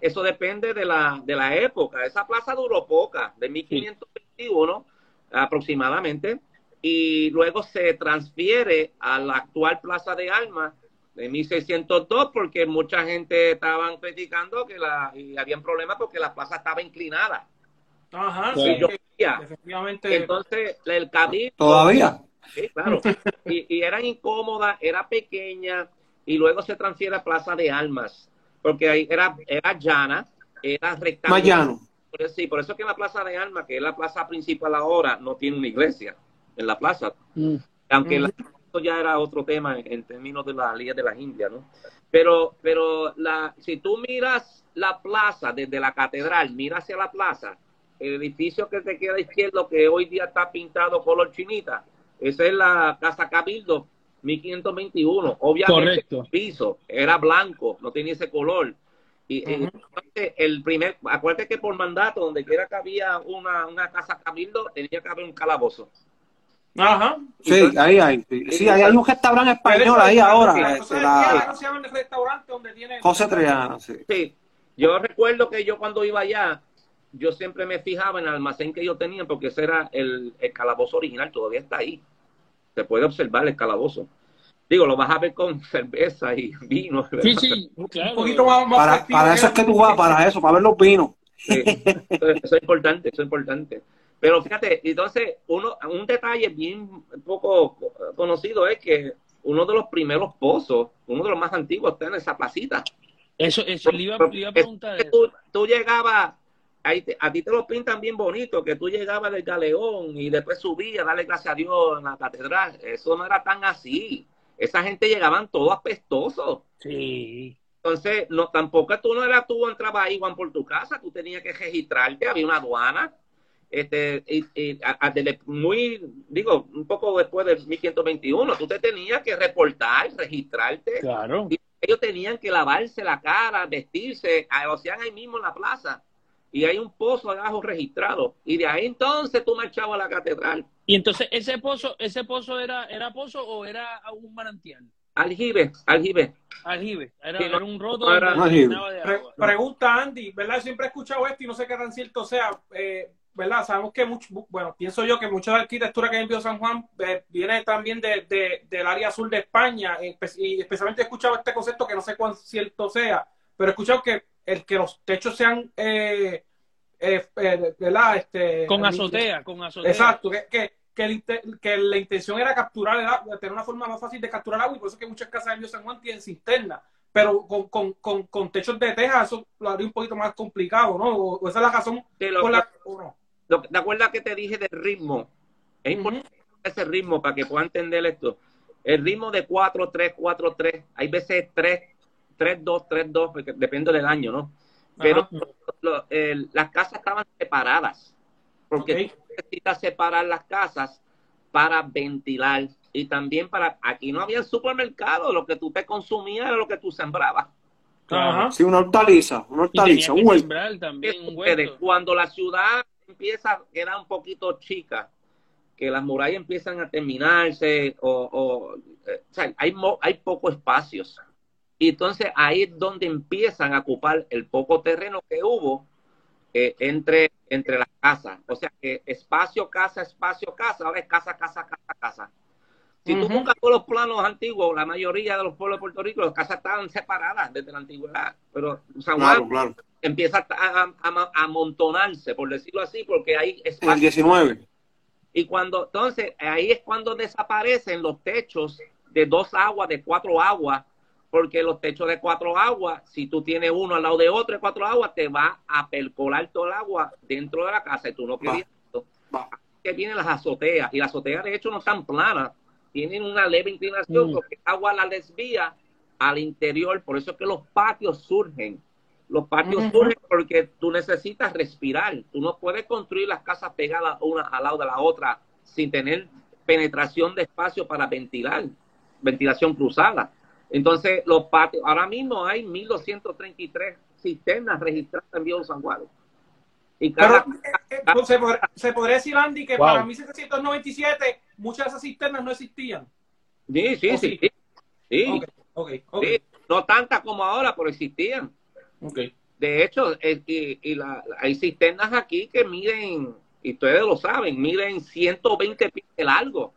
Eso depende de la, de la época. Esa plaza duró poca, de 1521 aproximadamente y luego se transfiere a la actual Plaza de Armas de 1602 porque mucha gente estaban criticando que la y habían problemas porque la plaza estaba inclinada. Ajá, sí, efectivamente. Entonces el cabildo todavía. Sí, claro. y, y era incómoda, era pequeña y luego se transfiere a Plaza de Armas porque ahí era era llana, era rectangular. Más llano. Sí, por eso es que la Plaza de Armas, que es la plaza principal ahora, no tiene una iglesia en la plaza. Mm. Aunque mm. esto ya era otro tema en, términos de la Liga de las Indias, ¿no? Pero, pero la, si tú miras la plaza desde la catedral, mira hacia la plaza, el edificio que te queda izquierdo, que hoy día está pintado color chinita, esa es la Casa Cabildo 1521. Obviamente el piso era blanco, no tenía ese color. Y el primer, acuérdate que por mandato, donde quiera que había una, una casa cabildo, tenía que haber un calabozo. Ajá. Sí, ahí hay. Sí, ahí hay un restaurante español ahí ahora. La... se llama el restaurante donde tiene... José Triana, sí. Sí. Yo recuerdo que yo cuando iba allá, yo siempre me fijaba en el almacén que yo tenía porque ese era el, el calabozo original, todavía está ahí. Se puede observar el calabozo. Digo, lo vas a ver con [LAUGHS] cerveza y vino. Sí, sí, [LAUGHS] claro. Un poquito más, para, para eso es que tú vas, para eso, para ver los vinos. Sí, eso es importante, eso es importante. Pero fíjate, entonces, uno, un detalle bien poco conocido es que uno de los primeros pozos, uno de los más antiguos, está en esa placita. Eso, eso le, iba, a preguntar. Tú, tú, llegabas, ahí a ti te lo pintan bien bonito, que tú llegabas del galeón y después subías, darle gracias a Dios en la catedral. Eso no era tan así. Esa gente llegaban todos apestosos. Sí. Entonces, no, tampoco tú no eras tú entrabas ahí, Juan, por tu casa, tú tenías que registrarte, había una aduana este, y, muy, digo, un poco después de 1521, tú te tenías que reportar, registrarte. Claro. Y ellos tenían que lavarse la cara, vestirse, lo hacían ahí mismo en la plaza. Y hay un pozo abajo registrado. Y de ahí entonces tú marchabas a la catedral. Y entonces, ¿ese pozo ese pozo era, era pozo o era un manantial? Aljibe, aljibe. Aljibe, era, un roto. pregunta Andy, ¿verdad? Siempre he escuchado esto y no sé qué tan cierto sea. Eh, ¿verdad? Sabemos que mucho, bueno, pienso yo que mucha de la arquitectura que envió San Juan eh, viene también de, del área sur de España, y especialmente he escuchado este concepto que no sé cuán cierto sea, pero he escuchado que el que los techos sean, eh, eh, ¿verdad? Este, con azotea, con azotea. Exacto, que, que, que, la intención era capturar el agua, tener una forma más fácil de capturar agua, y por eso que muchas casas de San Juan tienen cisterna pero con, con, con, con, techos de teja eso lo haría un poquito más complicado, ¿no? O, esa es la razón por la... ¿Te acuerdas que te dije del ritmo? Es importante ese ritmo para que puedan entender esto. El ritmo de 4, 3, 4, 3, hay veces 3, 3, 2, 3, 2, porque depende del año, ¿no? Pero lo, las casas estaban separadas, porque okay. tú necesitas separar las casas para ventilar y también para, aquí no había supermercado, lo que tú te consumías era lo que tú sembrabas. Ajá. Sí, una hortaliza, una hortaliza, un huerto. También un huerto. Cuando la ciudad empieza, queda un poquito chica, que las murallas empiezan a terminarse o, o, eh, o sea, hay, hay pocos espacios. Y entonces ahí es donde empiezan a ocupar el poco terreno que hubo eh, entre, entre las casas. O sea que espacio, casa, espacio, casa, ahora es casa, casa, casa, casa. Si uh -huh. tú buscas todos los planos antiguos, la mayoría de los pueblos de Puerto Rico, las casas estaban separadas desde la antigüedad. Pero San Juan claro, claro. empieza a, amontonarse, por decirlo así, porque hay espacio. El 19. Y cuando, entonces, ahí es cuando desaparecen los techos de dos aguas, de cuatro aguas, porque los techos de cuatro aguas, si tú tienes uno al lado de otro de cuatro aguas, te va a percolar todo el agua dentro de la casa y tú no querías esto. Que vienen las azoteas, y las azoteas de hecho no están planas, tienen una leve inclinación mm. porque el agua la desvía al interior, por eso es que los patios surgen. Los patios mm -hmm. surgen porque tú necesitas respirar. Tú no puedes construir las casas pegadas una al lado de la otra sin tener penetración de espacio para ventilar, ventilación cruzada. Entonces, los patios, ahora mismo hay 1.233 cisternas registradas en Viejo San Juan. Y cada, Pero, eh, cada... Se, podría, se, podría, decir, Andy, que wow. para 1797 muchas de esas cisternas no existían. Sí, sí, sí. Sí. sí. Okay, okay, okay. sí. No tantas como ahora, pero existían. Okay. De hecho, eh, y, y la, hay cisternas aquí que miden, y ustedes lo saben, miden 120 pies de largo.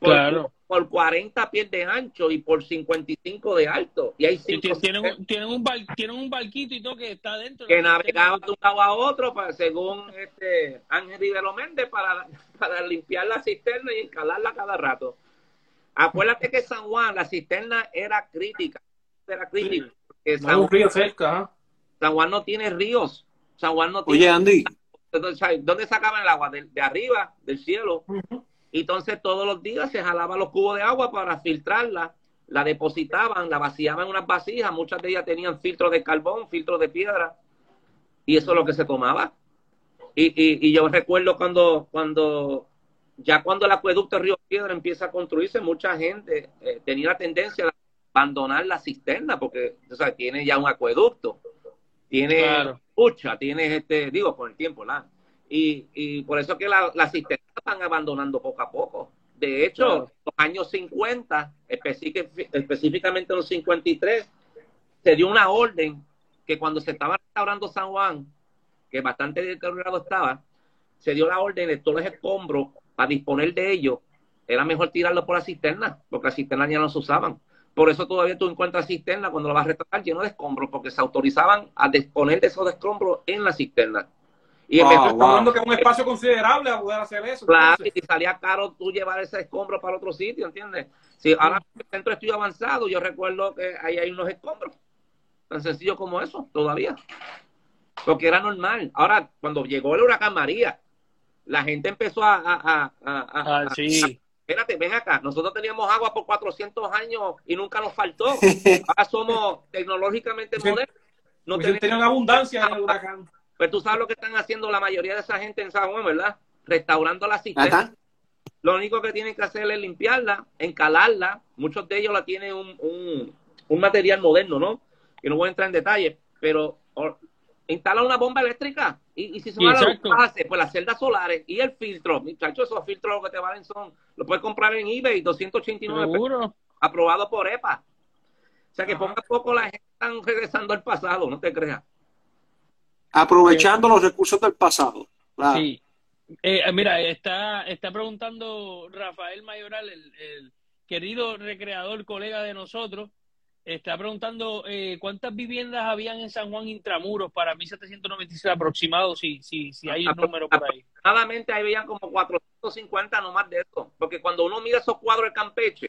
Claro. Por 40 pies de ancho y por 55 de alto. Y hay cinco tienen, un, tienen, un bar, tienen un barquito y todo que está dentro. Que navegaban de un lado a otro, para, según este Ángel Rivero Méndez, para, para limpiar la cisterna y escalarla cada rato. Acuérdate que San Juan, la cisterna era crítica. Era crítica. Sí. San, no, un río cerca. San Juan no tiene ríos. San Juan no tiene. Oye, Andy. ¿Dónde sacaban el agua? De, de arriba, del cielo. Uh -huh. Y entonces todos los días se jalaban los cubos de agua para filtrarla, la depositaban, la vaciaban en unas vasijas, muchas de ellas tenían filtros de carbón, filtros de piedra, y eso es lo que se tomaba. Y, y, y yo recuerdo cuando, cuando, ya cuando el acueducto Río Piedra empieza a construirse, mucha gente eh, tenía la tendencia a abandonar la cisterna, porque o sea, tiene ya un acueducto, tiene claro. pucha, tiene este, digo, con el tiempo, ¿la? Y, y por eso que la, la cisterna están abandonando poco a poco. De hecho, claro. los años 50, específicamente los 53, se dio una orden que cuando se estaba restaurando San Juan, que bastante deteriorado estaba, se dio la orden de todos los escombros para disponer de ellos. Era mejor tirarlo por la cisterna, porque las cisternas ya no se usaban. Por eso todavía tú encuentras cisterna cuando lo vas a restaurar lleno de escombros, porque se autorizaban a disponer de esos escombros en la cisterna. Y wow, wow. hablando que es un espacio considerable a poder hacer eso. Claro, entonces. y salía caro tú llevar ese escombro para otro sitio, ¿entiendes? Si ahora en el centro de estudio avanzado, yo recuerdo que ahí hay unos escombros. Tan sencillo como eso, todavía. Porque era normal. Ahora, cuando llegó el huracán María, la gente empezó a... a, a, a ah, sí. a espérate, ven acá. Nosotros teníamos agua por 400 años y nunca nos faltó. [LAUGHS] Ahora somos tecnológicamente modernos. No pues tenemos abundancia en el huracán. Pues tú sabes lo que están haciendo la mayoría de esa gente en San Juan, ¿verdad? Restaurando la cisterna. Lo único que tienen que hacer es limpiarla, encalarla. Muchos de ellos la tienen un, un, un material moderno, ¿no? Que no voy a entrar en detalle, pero instala una bomba eléctrica y, y si se va a pues las celdas solares y el filtro. Muchachos, esos filtros lo que te valen son, lo puedes comprar en eBay, 289 pesos, aprobado por EPA. O sea que poco a poco la gente está regresando al pasado, no te creas aprovechando los recursos del pasado. Claro. Sí. Eh, mira, está, está preguntando Rafael Mayoral, el, el, querido recreador, colega de nosotros, está preguntando eh, cuántas viviendas habían en San Juan Intramuros para 1796 aproximado, si, si, si hay un número por ahí. Aproximadamente ahí veían como 450 no más de eso, porque cuando uno mira esos cuadros de Campeche,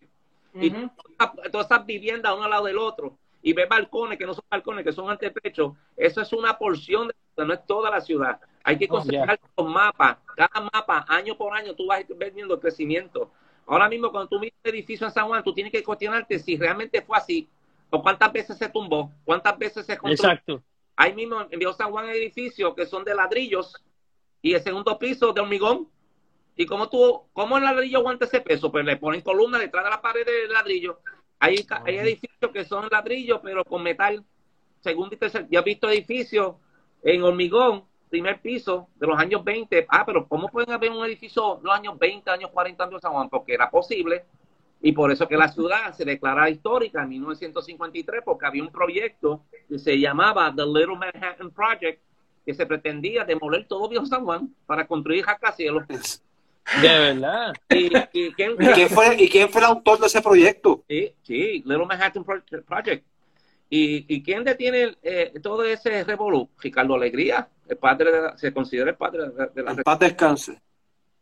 uh -huh. y todas, todas esas viviendas uno al lado del otro, y ve balcones que no son balcones, que son antepechos, eso es una porción de no es toda la ciudad. Hay que Oh, considerar los mapas. Cada mapa, año por año, tú vas viendo el crecimiento. Ahora mismo, cuando tú miras un edificio en San Juan, tú tienes que cuestionarte si realmente fue así o cuántas veces se tumbó, cuántas veces se construyó. Exacto. Ahí mismo en Viejo San Juan edificios que son de ladrillos y el segundo piso de hormigón. ¿Y cómo tú, cómo el ladrillo aguanta ese peso? Pues le ponen columnas detrás de la pared de ladrillo. Hay, hay edificios que son ladrillos, pero con metal. Segundo y tercer. Yo he visto edificios en hormigón, primer piso, de los años 20. Ah, pero ¿cómo pueden haber un edificio de los años 20, años 40 en San Juan? Porque era posible. Y por eso que la ciudad se declara histórica en 1953, porque había un proyecto que se llamaba The Little Manhattan Project, que se pretendía demoler todo Viejo San Juan para construir rascacielos. De verdad. Y, y ¿quién, [LAUGHS] ¿Y quién, fue, ¿Y quién fue el autor de ese proyecto? Sí, sí, Little Manhattan Pro- Project. ¿Y, y quién detiene eh, todo ese revolú? Ricardo Alegría, el padre de la- se considera el padre de, de la En paz descanse.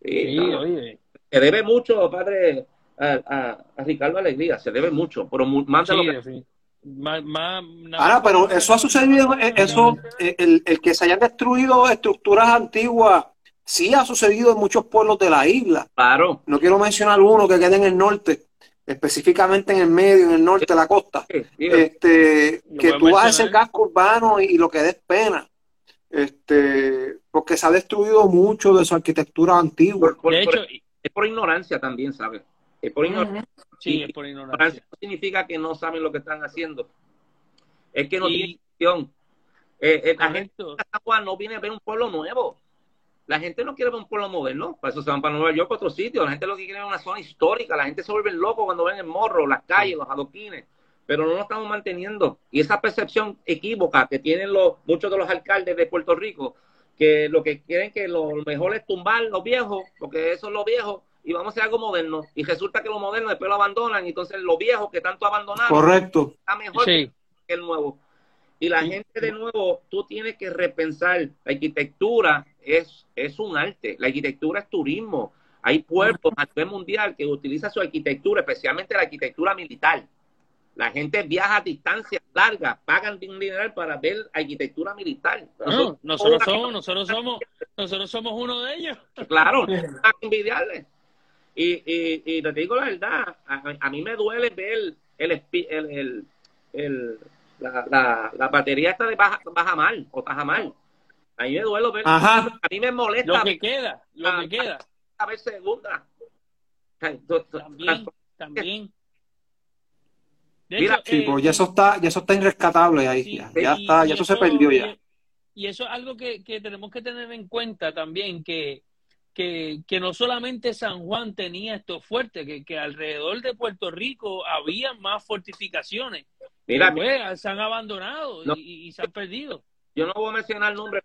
Sí, Sí, no, oye. se debe mucho, padre, a, a- a Ricardo Alegría, se debe mucho, pero más de Sí, lo que- más, más, Ahora, pero eso ha sucedido, eh, eso, eh, el, el que se hayan destruido estructuras antiguas, sí ha sucedido en muchos pueblos de la isla. Claro. No quiero mencionar uno que quede en el norte, específicamente en el medio, en el norte de la costa. Sí, Este, que tú vas a ese mencionar. casco urbano y, y lo que des pena. Este, porque se ha destruido mucho de su arquitectura antigua. por, por- De por- hecho, es por ignorancia también, ¿sabes? Es por ignorancia. sí, es por Ignorancia ignorancia. no significa que no saben lo que están haciendo. Es que no Y- tienen visión. Eh, eh, la gente Correcto. de San Juan no viene a ver un pueblo nuevo. La gente no quiere ver un pueblo moderno. Para eso se van para Nueva York, otro sitio. La gente lo que quiere es una zona histórica. La gente se vuelve loco cuando ven el morro, las calles, los adoquines. Pero no lo estamos manteniendo. Y esa percepción equívoca que tienen los, muchos de los alcaldes de Puerto Rico, que lo que quieren que lo mejor es tumbar los viejos, porque eso es lo viejo, y vamos a hacer algo moderno. Y resulta que lo moderno después lo abandonan, y entonces lo viejo que tanto abandonaron Correcto. está mejor Sí, que el nuevo. Y la Sí. gente de nuevo, tú tienes que repensar, la arquitectura es, es un arte, la arquitectura es turismo. Hay pueblos a nivel mundial que utilizan su arquitectura, especialmente la arquitectura militar. La gente viaja a distancias largas, pagan un dineral para ver arquitectura militar. No, nosotros somos, nosotros somos, nosotros somos uno de ellos. Claro, [LAUGHS] no es nada que envidiarle. Y, y, y te digo la verdad, a, a mí me duele ver el, el, el, el- la, la, la batería esta de baja, baja mal o taja mal. A mí me duele ver, Ajá. a mí me molesta Lo que queda, lo que queda. ver segunda. También, también. De Mira, hecho, Sí, eh, pues ya eso está, ya eso está irrescatable ahí. Sí, ya, ya y- está, ya eso se perdió ya. y- Y eso es algo que, que tenemos que tener en cuenta también, que, que, que no solamente San Juan tenía esto fuerte, que, que alrededor de Puerto Rico había más fortificaciones. Mira, pues, se han abandonado No. y, y se han perdido. yo no voy a mencionar el nombre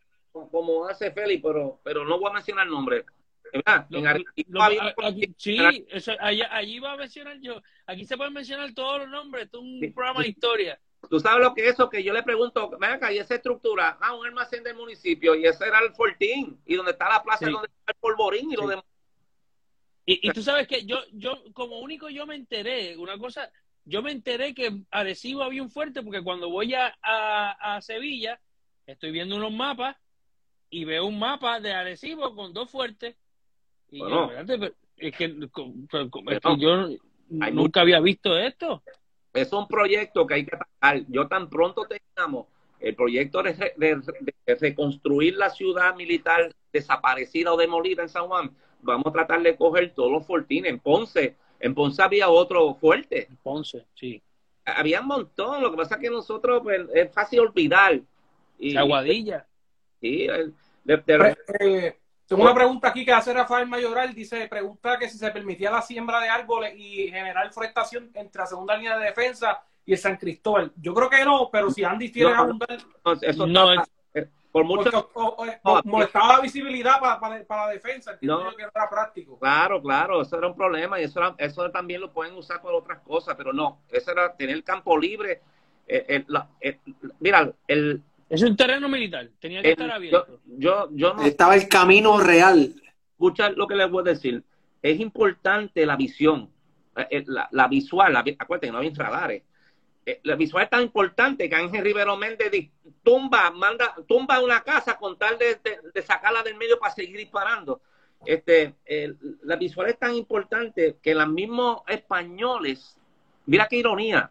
como hace Félix, pero, pero no voy a mencionar el nombre. ¿Verdad? Lo- lo- aquí- sí, eso, allí, allí va a mencionar yo. Aquí se pueden mencionar todos los nombres. Esto es un Sí. programa de historia. Tú sabes lo que es eso, que yo le pregunto, ven acá, y esa estructura, ah, un almacén del municipio, y ese era el Fortín, y donde está la plaza, Sí. donde está el polvorín y lo Sí. demás. Y, y tú sabes que yo, yo, como único yo me enteré, una cosa, yo me enteré que Arecibo había un fuerte porque cuando voy a, a, a Sevilla, estoy viendo unos mapas y veo un mapa de Arecibo con dos fuertes. Y yo, espérate, es que, es yo nunca había visto esto. Es un proyecto que hay que atacar. Yo tan pronto tengamos el proyecto de, de- de reconstruir la ciudad militar desaparecida o demolida en San Juan, vamos a tratar de coger todos los fortines. En Ponce, en Ponce había otro fuerte. Ponce, sí. Había un montón. Lo que pasa es que nosotros pues, es fácil olvidar. Y, Aguadilla. Sí, el- de- de- Pre- eh, tengo una pregunta aquí que hace Rafael Mayoral. Dice, pregunta que si se permitía la siembra de árboles y generar forestación entre la segunda línea de defensa y el San Cristóbal. Yo creo que no, pero si Andy quiere No, abundar, eso No, está- eh, por mucho porque o- o- No, molestaba la visibilidad para, para, para la defensa. Entiendo No. yo que no era práctico. Claro, claro, eso era un problema y eso, era- eso también lo pueden usar para otras cosas, pero no, eso era tener campo libre. eh, eh, la- eh, mira, el, Es un terreno militar, tenía que el- estar yo, abierto. yo, yo no Estaba el camino real. escucha lo que les voy a decir. Es importante la visión, eh, eh, la, la visual, la, acuérdense, no había infrarradares. eh, la visual es tan importante que Ángel Rivero Méndez tumba, manda, tumba una casa con tal de, de, sacarla del medio para seguir disparando. Este, la visual es tan importante que los mismos españoles, mira qué ironía,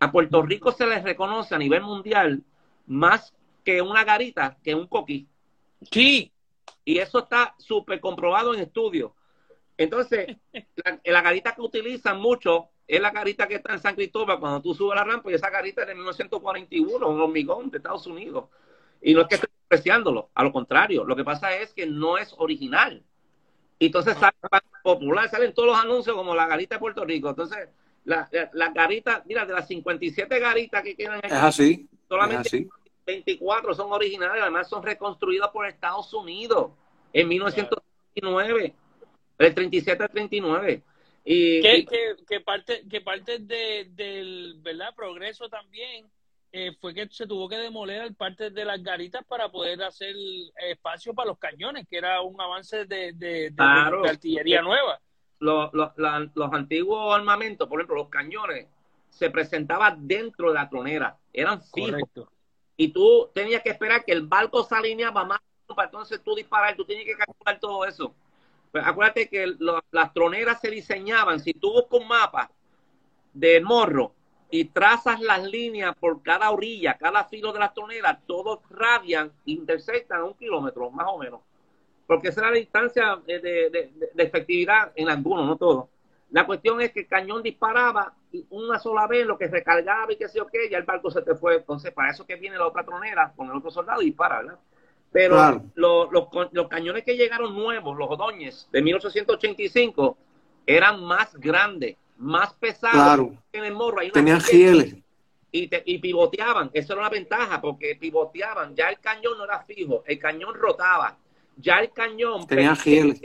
a Puerto Rico se les reconoce a nivel mundial más que una garita que un coquí. Sí. Y eso está súper comprobado en estudios. Entonces, [LAUGHS] la, la, garita que utilizan mucho es la garita que está en San Cristóbal cuando tú subes la rampa y esa garita es de 1941, un hormigón de Estados Unidos. Y no es que esté despreciándolo, a lo contrario, lo que pasa es que no es original. Y entonces sale popular, salen todos los anuncios como la garita de Puerto Rico. Entonces, la, la, garita, mira, de las 57 garitas que quedan aquí, es así, solamente 24 son originales, además son reconstruidas por Estados Unidos en 1939, el 37 al 39. Y, que, que, parte, que parte de, del ¿verdad? progreso también eh, fue que se tuvo que demoler parte de las garitas para poder hacer espacio para los cañones, que era un avance de, de, artillería nueva. Los, los, los antiguos armamentos, por ejemplo, los cañones, se presentaban dentro de la tronera, eran fijos. Y tú tenías que esperar que el barco se alineaba más para entonces tú disparar, tú tenías que calcular todo eso. Pues acuérdate que las troneras se diseñaban, si tú buscas un mapa de morro y trazas las líneas por cada orilla, cada filo de las troneras, todos radian, intersectan un kilómetro, más o menos. Porque esa era la distancia de, de, de, efectividad en algunos, no todos. La cuestión es que el cañón disparaba y una sola vez lo que recargaba y que sé yo qué, ya el barco se te fue. Entonces, para eso que viene la otra tronera con el otro soldado y dispara, ¿verdad? Pero los, los, cañones que llegaron nuevos, los Odoñes de 1885, eran más grandes, más pesados en el morro. Tenían gieles. Y, y pivoteaban, eso era una ventaja, porque pivoteaban, ya el cañón no era fijo, el cañón rotaba, ya el cañón Tenía gieles.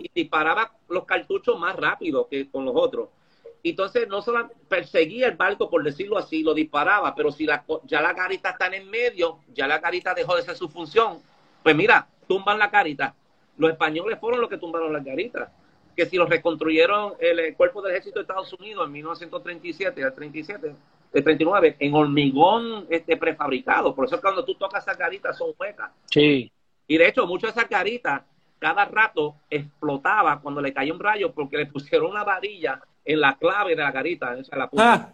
y disparaba los cartuchos más rápido que con los otros. Entonces no solo perseguía el barco, por decirlo así, lo disparaba, pero si la, ya la carita está en el medio, ya la carita dejó de ser su función, pues mira, tumban la carita. Los españoles fueron los que tumbaron la carita. Que si lo reconstruyeron el, cuerpo del ejército de Estados Unidos en 1937, al 37, el 39, en hormigón este prefabricado. Por eso cuando tú tocas esa carita son huecas. Sí. Y de hecho, muchas de esas caritas cada rato explotaba cuando le cayó un rayo porque le pusieron una varilla en la clave de la carita, esa la ah.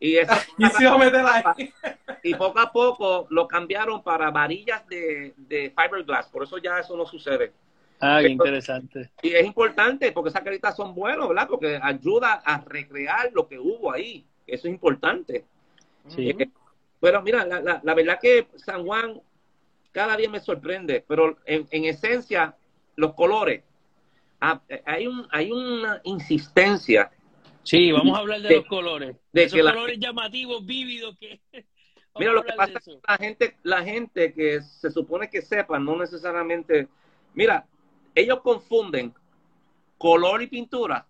Y, esa, [LAUGHS] y, y poco a poco lo cambiaron para varillas de, de fiberglass, por eso ya eso no sucede. Ah, qué interesante. Y es importante porque esas caritas son buenas, ¿verdad? Porque ayuda a recrear lo que hubo ahí. Eso es importante. Sí. Eh, pero mira, la, la, la, verdad que San Juan cada día me sorprende, pero en, en esencia, los colores, Ah, hay, un, hay una insistencia. Sí, vamos a hablar de, los colores. De esos colores llamativos, vívidos que... [LAUGHS] Mira, lo que pasa es que la gente, la gente que se supone que sepa, no necesariamente... Mira, ellos confunden color y pintura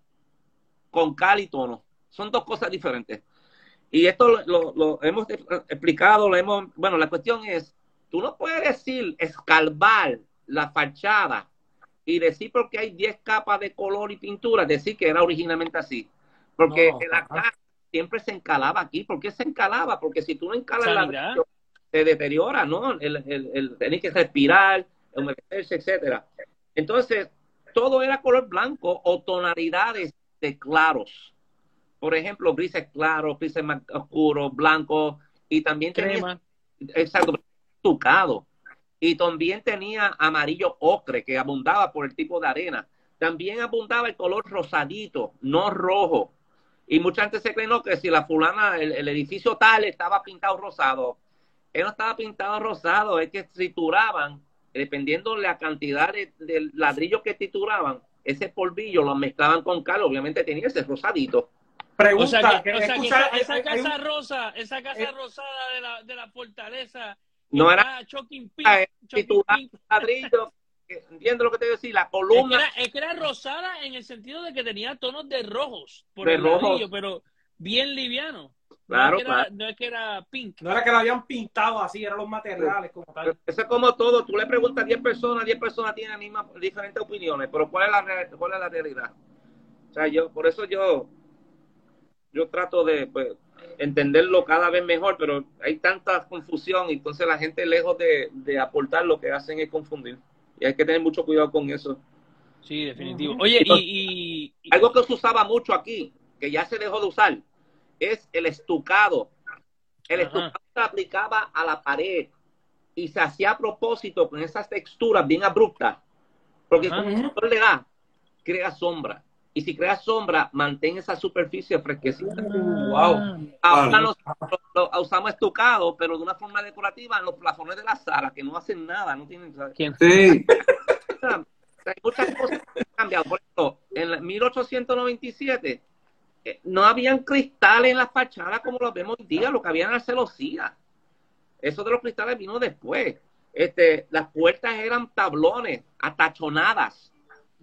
con cal y tono. Son dos cosas diferentes. Y esto lo, lo, lo, hemos explicado, lo hemos... Bueno, la cuestión es, tú no puedes decir escalvar la fachada y decir porque hay 10 capas de color y pintura, decir que era originalmente así. Porque la casa siempre se encalaba aquí. ¿Por qué se encalaba? Porque si tú no encalas la se deteriora, ¿no? El, el, el, tenés que respirar, humedecerse, etcétera. Entonces, todo era color blanco o tonalidades de claros. Por ejemplo, grises claros, grises más oscuros, blancos, y también Crema. exacto, tucado y también tenía amarillo ocre que abundaba por el tipo de arena. También abundaba el color rosadito, no rojo. Y mucha gente se cree no, que si la fulana, el, edificio tal estaba pintado rosado. Él no estaba pintado rosado, es que trituraban, dependiendo de la cantidad de, ladrillos que trituraban, ese polvillo lo mezclaban con cal, obviamente tenía ese rosadito. Pregunta, esa, casa rosa, esa casa rosada de la, de la fortaleza no era Shocking Pink. ladrillo. Entiendo lo que te digo decir, la columna. Es que, era, rosada en el sentido de que tenía tonos de rojos por el ladrillo, pero bien liviano. Claro, no, es que era pink. No era que lo habían pintado así, eran los materiales como tal. Eso es como todo. Tú le preguntas a 10 personas, 10 personas tienen mismas, diferentes opiniones, pero ¿cuál es, la, ¿cuál es la realidad? O sea, yo, por eso yo, yo trato de, pues, entenderlo cada vez mejor, pero hay tanta confusión y entonces la gente lejos de, de aportar lo que hacen es confundir. Y hay que tener mucho cuidado con eso. Sí, definitivo. Oye, y, y, Algo que se usaba mucho aquí, que ya se dejó de usar, es el estucado. El estucado se aplicaba a la pared y se hacía a propósito con esas texturas bien abruptas, porque como el le da, crea sombra. Y si crea sombra, mantén esa superficie fresquecita. Uh, wow. Ahora lo, lo, lo, usamos estucado, pero de una forma decorativa en los plafones de la sala, que no hacen nada, no tienen... ¿Quién? Sí. [LAUGHS] Hay muchas cosas que han cambiado. Por ejemplo, en 1897 eh, no habían cristales en las fachadas como los vemos hoy día, lo que había era celosía. Eso de los cristales vino después. Este, las puertas eran tablones, atachonadas.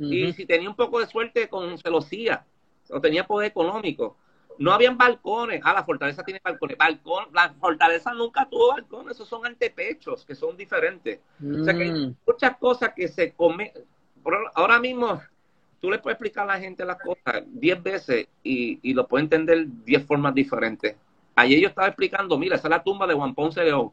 Uh -huh. Y si tenía un poco de suerte con celosía, o tenía poder económico. No habían balcones. Ah, la fortaleza tiene balcones. Balcón, la fortaleza nunca tuvo balcones. Esos son antepechos, que son diferentes. Mm. O sea que hay muchas cosas que se comen. Ahora mismo, tú le puedes explicar a la gente las cosas diez veces y, y lo puede entender diez formas diferentes. Ayer yo estaba explicando, mira, esa es la tumba de Juan Ponce León.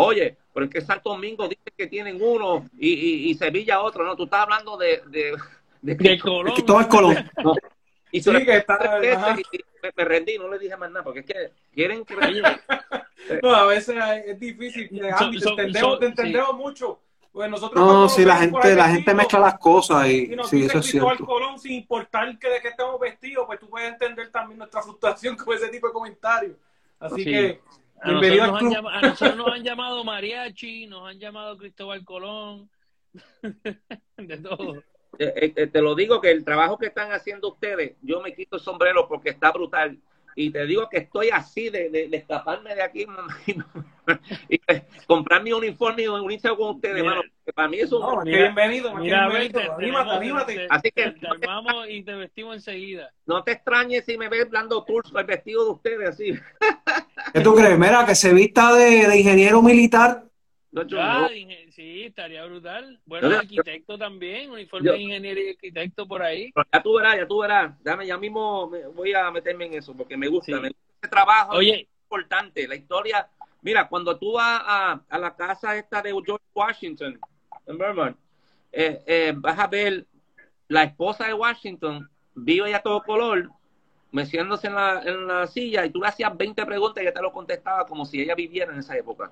Oye, pero es que Santo Domingo dice que tienen uno y, y, y Sevilla otro. No, tú estás hablando de... De, de, de [LAUGHS] Colón. Cristóbal Colón. No. [LAUGHS] Y sí, que está, me, me, rendí, no le dije más nada, porque es que quieren que... [LAUGHS] no, a veces es difícil. Andy, te entendemos, te entendemos sí. mucho. Pues nosotros no, si la gente, la gente mezcla las cosas y, y nos sí, eso es cierto. Colón, sin importar que de qué estamos vestidos, pues tú puedes entender también nuestra frustración con ese tipo de comentarios. Así sí. que, a nosotros nos han [LAUGHS] llamado mariachi, nos han llamado Cristóbal Colón, [LAUGHS] de todo. Eh, eh, te lo digo que el trabajo que están haciendo ustedes, yo me quito el sombrero porque está brutal. Y te digo que estoy así de, de, de escaparme de aquí [LAUGHS] [LAUGHS] y de comprar mi uniforme y unirse con ustedes, mira, Para mí eso no, es mira, bienvenido, mira, bienvenido. Te, anímate, anímate. Te, así que te armamos y te vestimos enseguida. No te extrañes si me ves dando tours el vestido de ustedes así. [LAUGHS] ¿Qué tú crees? Mira, que se vista de, de ingeniero militar. No, ah, no. Sí, estaría brutal. Bueno, yo, arquitecto yo, también, uniforme yo, de ingeniero y arquitecto por ahí. Ya tú verás, ya tú verás. Dame, ya mismo me, voy a meterme en eso porque me gusta, sí. me gusta ese trabajo. Oye, es importante, la historia. Mira, cuando tú vas a, a la casa esta de George Washington, en Vermont, eh, eh, vas a ver la esposa de Washington, vive ya todo color, meciéndose en la, en la silla, y tú le hacías 20 preguntas y ella te lo contestaba como si ella viviera en esa época.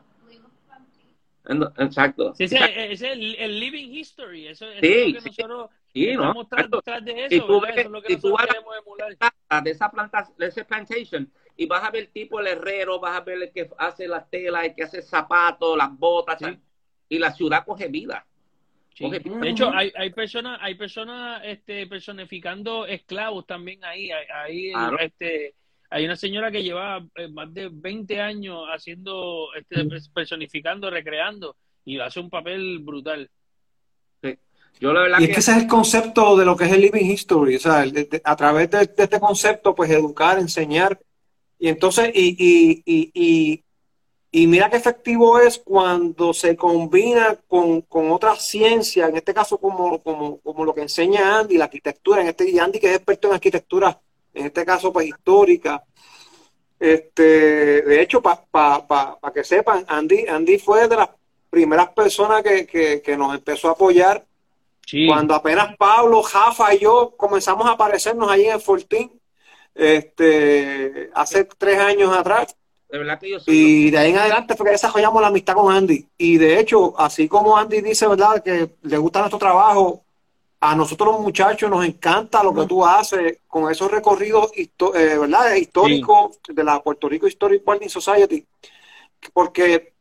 Exacto. Sí, sí, es el, el, living history. Eso, eso sí, es lo que nosotros estamos no, tras de eso. Si tú ves, eso es lo que si tú vas emular. De esa, planta, de esa plantation y vas a ver el tipo, el herrero, vas a ver el que hace las telas, el que hace zapatos, las botas, sí. y la ciudad coge vida. Sí. Coge vida. De hecho, hay, hay personas, hay personas este, personificando esclavos también ahí. ahí claro. este, hay una señora que lleva eh, más de 20 años haciendo, este, personificando, recreando, y hace un papel brutal. Sí. Yo la verdad y es que... que ese es el concepto de lo que es el living history, o sea, de, de, a través de, de, este concepto, pues educar, enseñar, y entonces, y, y, y, y, mira qué efectivo es cuando se combina con, con otras ciencias, en este caso como, como, como lo que enseña Andy, la arquitectura, en este, y Andy que es experto en arquitectura en este caso pues histórica. Este, de hecho, para pa, pa, pa que sepan, Andy, Andy fue de las primeras personas que, que, que nos empezó a apoyar sí. cuando apenas Pablo, Jafa y yo comenzamos a aparecernos allí en el Fortín, este, hace tres años atrás. De verdad que yo y de ahí en adelante fue que desarrollamos la amistad con Andy. Y de hecho, así como Andy dice, ¿verdad?, que le gusta nuestro trabajo, a nosotros los muchachos nos encanta lo que tú haces con esos recorridos eh, ¿verdad? históricos sí. de la Puerto Rico Historic Building Society, porque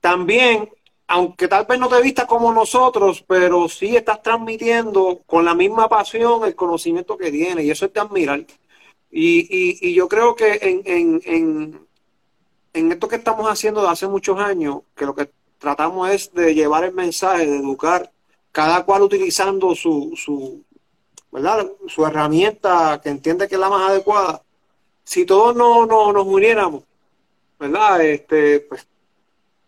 también, aunque tal vez no te vistas como nosotros, pero sí estás transmitiendo con la misma pasión el conocimiento que tienes, y eso es de admirar. Y, y, y yo creo que en, en, en, en esto que estamos haciendo de hace muchos años, que lo que tratamos es de llevar el mensaje, de educar cada cual utilizando su, su, ¿verdad? su herramienta que entiende que es la más adecuada. Si todos no, no nos uniéramos, ¿verdad? Este, pues,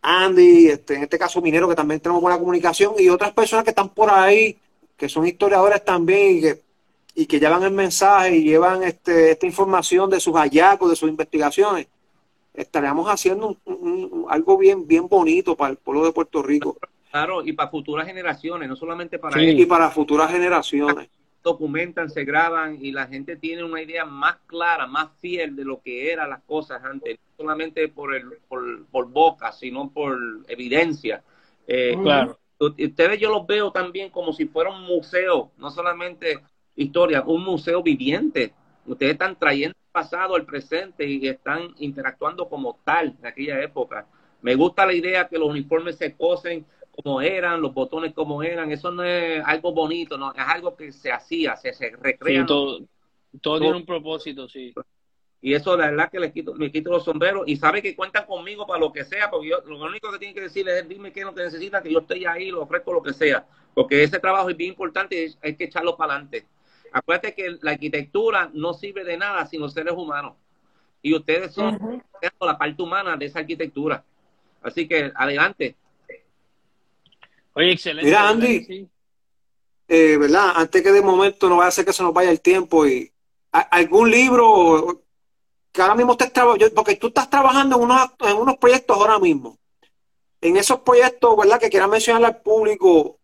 Andy, este, en este caso Minero, que también tenemos buena comunicación, y otras personas que están por ahí, que son historiadores también y que y que llevan el mensaje y llevan este, esta información de sus hallazgos, de sus investigaciones, estaríamos haciendo algo bien, bien bonito para el pueblo de Puerto Rico. Claro, y para futuras generaciones, no solamente para sí, Y para futuras generaciones. Documentan, se graban y la gente tiene una idea más clara, más fiel de lo que eran las cosas antes, no solamente por, el, por, boca, sino por evidencia. Eh, claro. Ustedes yo los veo también como si fuera un museo, no solamente historia, un museo viviente. Ustedes están trayendo el pasado, el presente y están interactuando como tal en aquella época. Me gusta la idea que los uniformes se cosen como eran, los botones como eran. Eso no es algo bonito, no es algo que se hacía, se, se recrea. todo, todo, tiene un propósito, sí. Y eso, la verdad, que les quito, me quito los sombreros y sabe que cuentan conmigo para lo que sea, porque yo lo único que tienen que decir es dime qué es lo que necesitan, que yo estoy ahí, lo ofrezco lo que sea, porque ese trabajo es bien importante y hay que echarlo para adelante. Acuérdate que la arquitectura no sirve de nada sin los seres humanos. Y ustedes son la parte humana de esa arquitectura. Así que adelante. Oye, excelente. Mira, Andy, eh, ¿verdad? Antes que de momento no vaya a ser que se nos vaya el tiempo y algún libro que ahora mismo estés trabajando, porque tú estás trabajando en unos, en unos proyectos ahora mismo. En esos proyectos, ¿verdad? Que quieras mencionarle al público,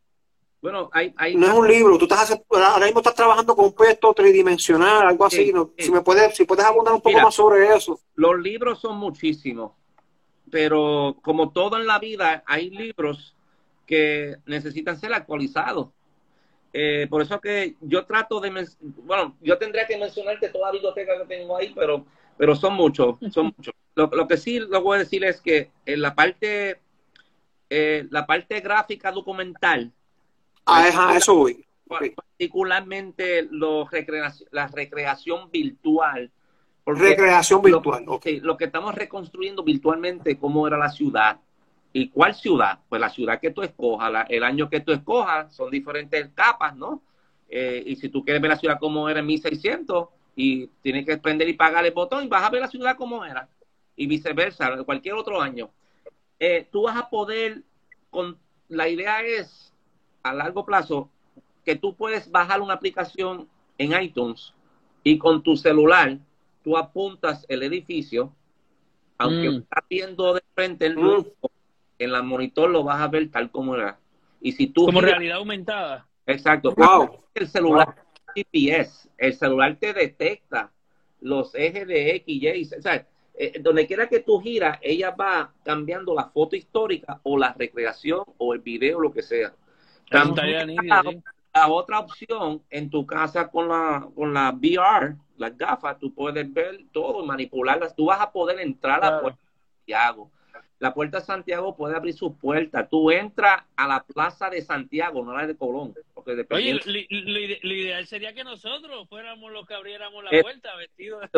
bueno, hay, hay... No es un libro, tú estás ahora mismo estás trabajando con un proyecto tridimensional, algo así. Si me puedes, si puedes abundar un poco más sobre eso. Los libros son muchísimos, pero como todo en la vida, hay libros que necesitan ser actualizados. Eh, por eso que yo trato de, bueno, yo tendría que mencionarte toda la biblioteca que tengo ahí, pero, pero son muchos, son [LAUGHS] muchos. Lo, lo, que sí lo voy a decir es que en la parte, eh, la parte gráfica documental, Ah, eso voy. Particularmente los la recreación virtual. Recreación virtual. Lo, lo que estamos reconstruyendo virtualmente, cómo era la ciudad. ¿Y cuál ciudad? Pues la ciudad que tú escojas, el año que tú escojas, son diferentes capas, ¿no? Eh, y si tú quieres ver la ciudad como era en 1600 y tienes que prender y pagar el botón, vas a ver la ciudad como era. Y viceversa, cualquier otro año. Eh, tú vas a poder, con, la idea es a largo plazo que tú puedes bajar una aplicación en iTunes y con tu celular tú apuntas el edificio, aunque mm. estás viendo de frente el mm. en la monitor lo vas a ver tal como era. Y si tú como realidad aumentada. Exacto. Wow. El celular GPS, el celular te detecta los ejes de X, Y, o sea, eh, donde quiera que tú giras, ella va cambiando la foto histórica o la recreación o el video, lo que sea la, otra opción, en tu casa con la, con la VR, las gafas, tú puedes ver todo, manipularlas. Tú vas a poder entrar a la puerta de Santiago. La puerta de Santiago puede abrir su puerta. Tú entras a la plaza de Santiago, no la de Colón. Porque Oye, lo, ideal sería que nosotros fuéramos los que abriéramos la puerta vestidos.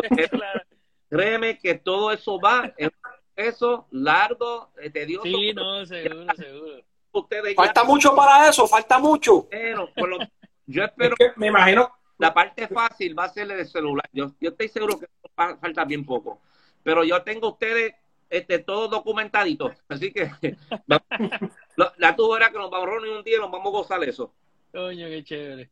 Créeme que todo eso va en eso largo, eh, tedioso. Sí, no, seguro, seguro falta mucho para eso, falta mucho. yo espero que, me imagino la parte fácil va a ser el celular. Yo, yo estoy seguro que falta bien poco. Pero yo tengo ustedes este, todo documentadito. Así que [LAUGHS] la tuvo era que nos vamos a reunir un día y nos vamos a gozar eso. Coño, qué chévere.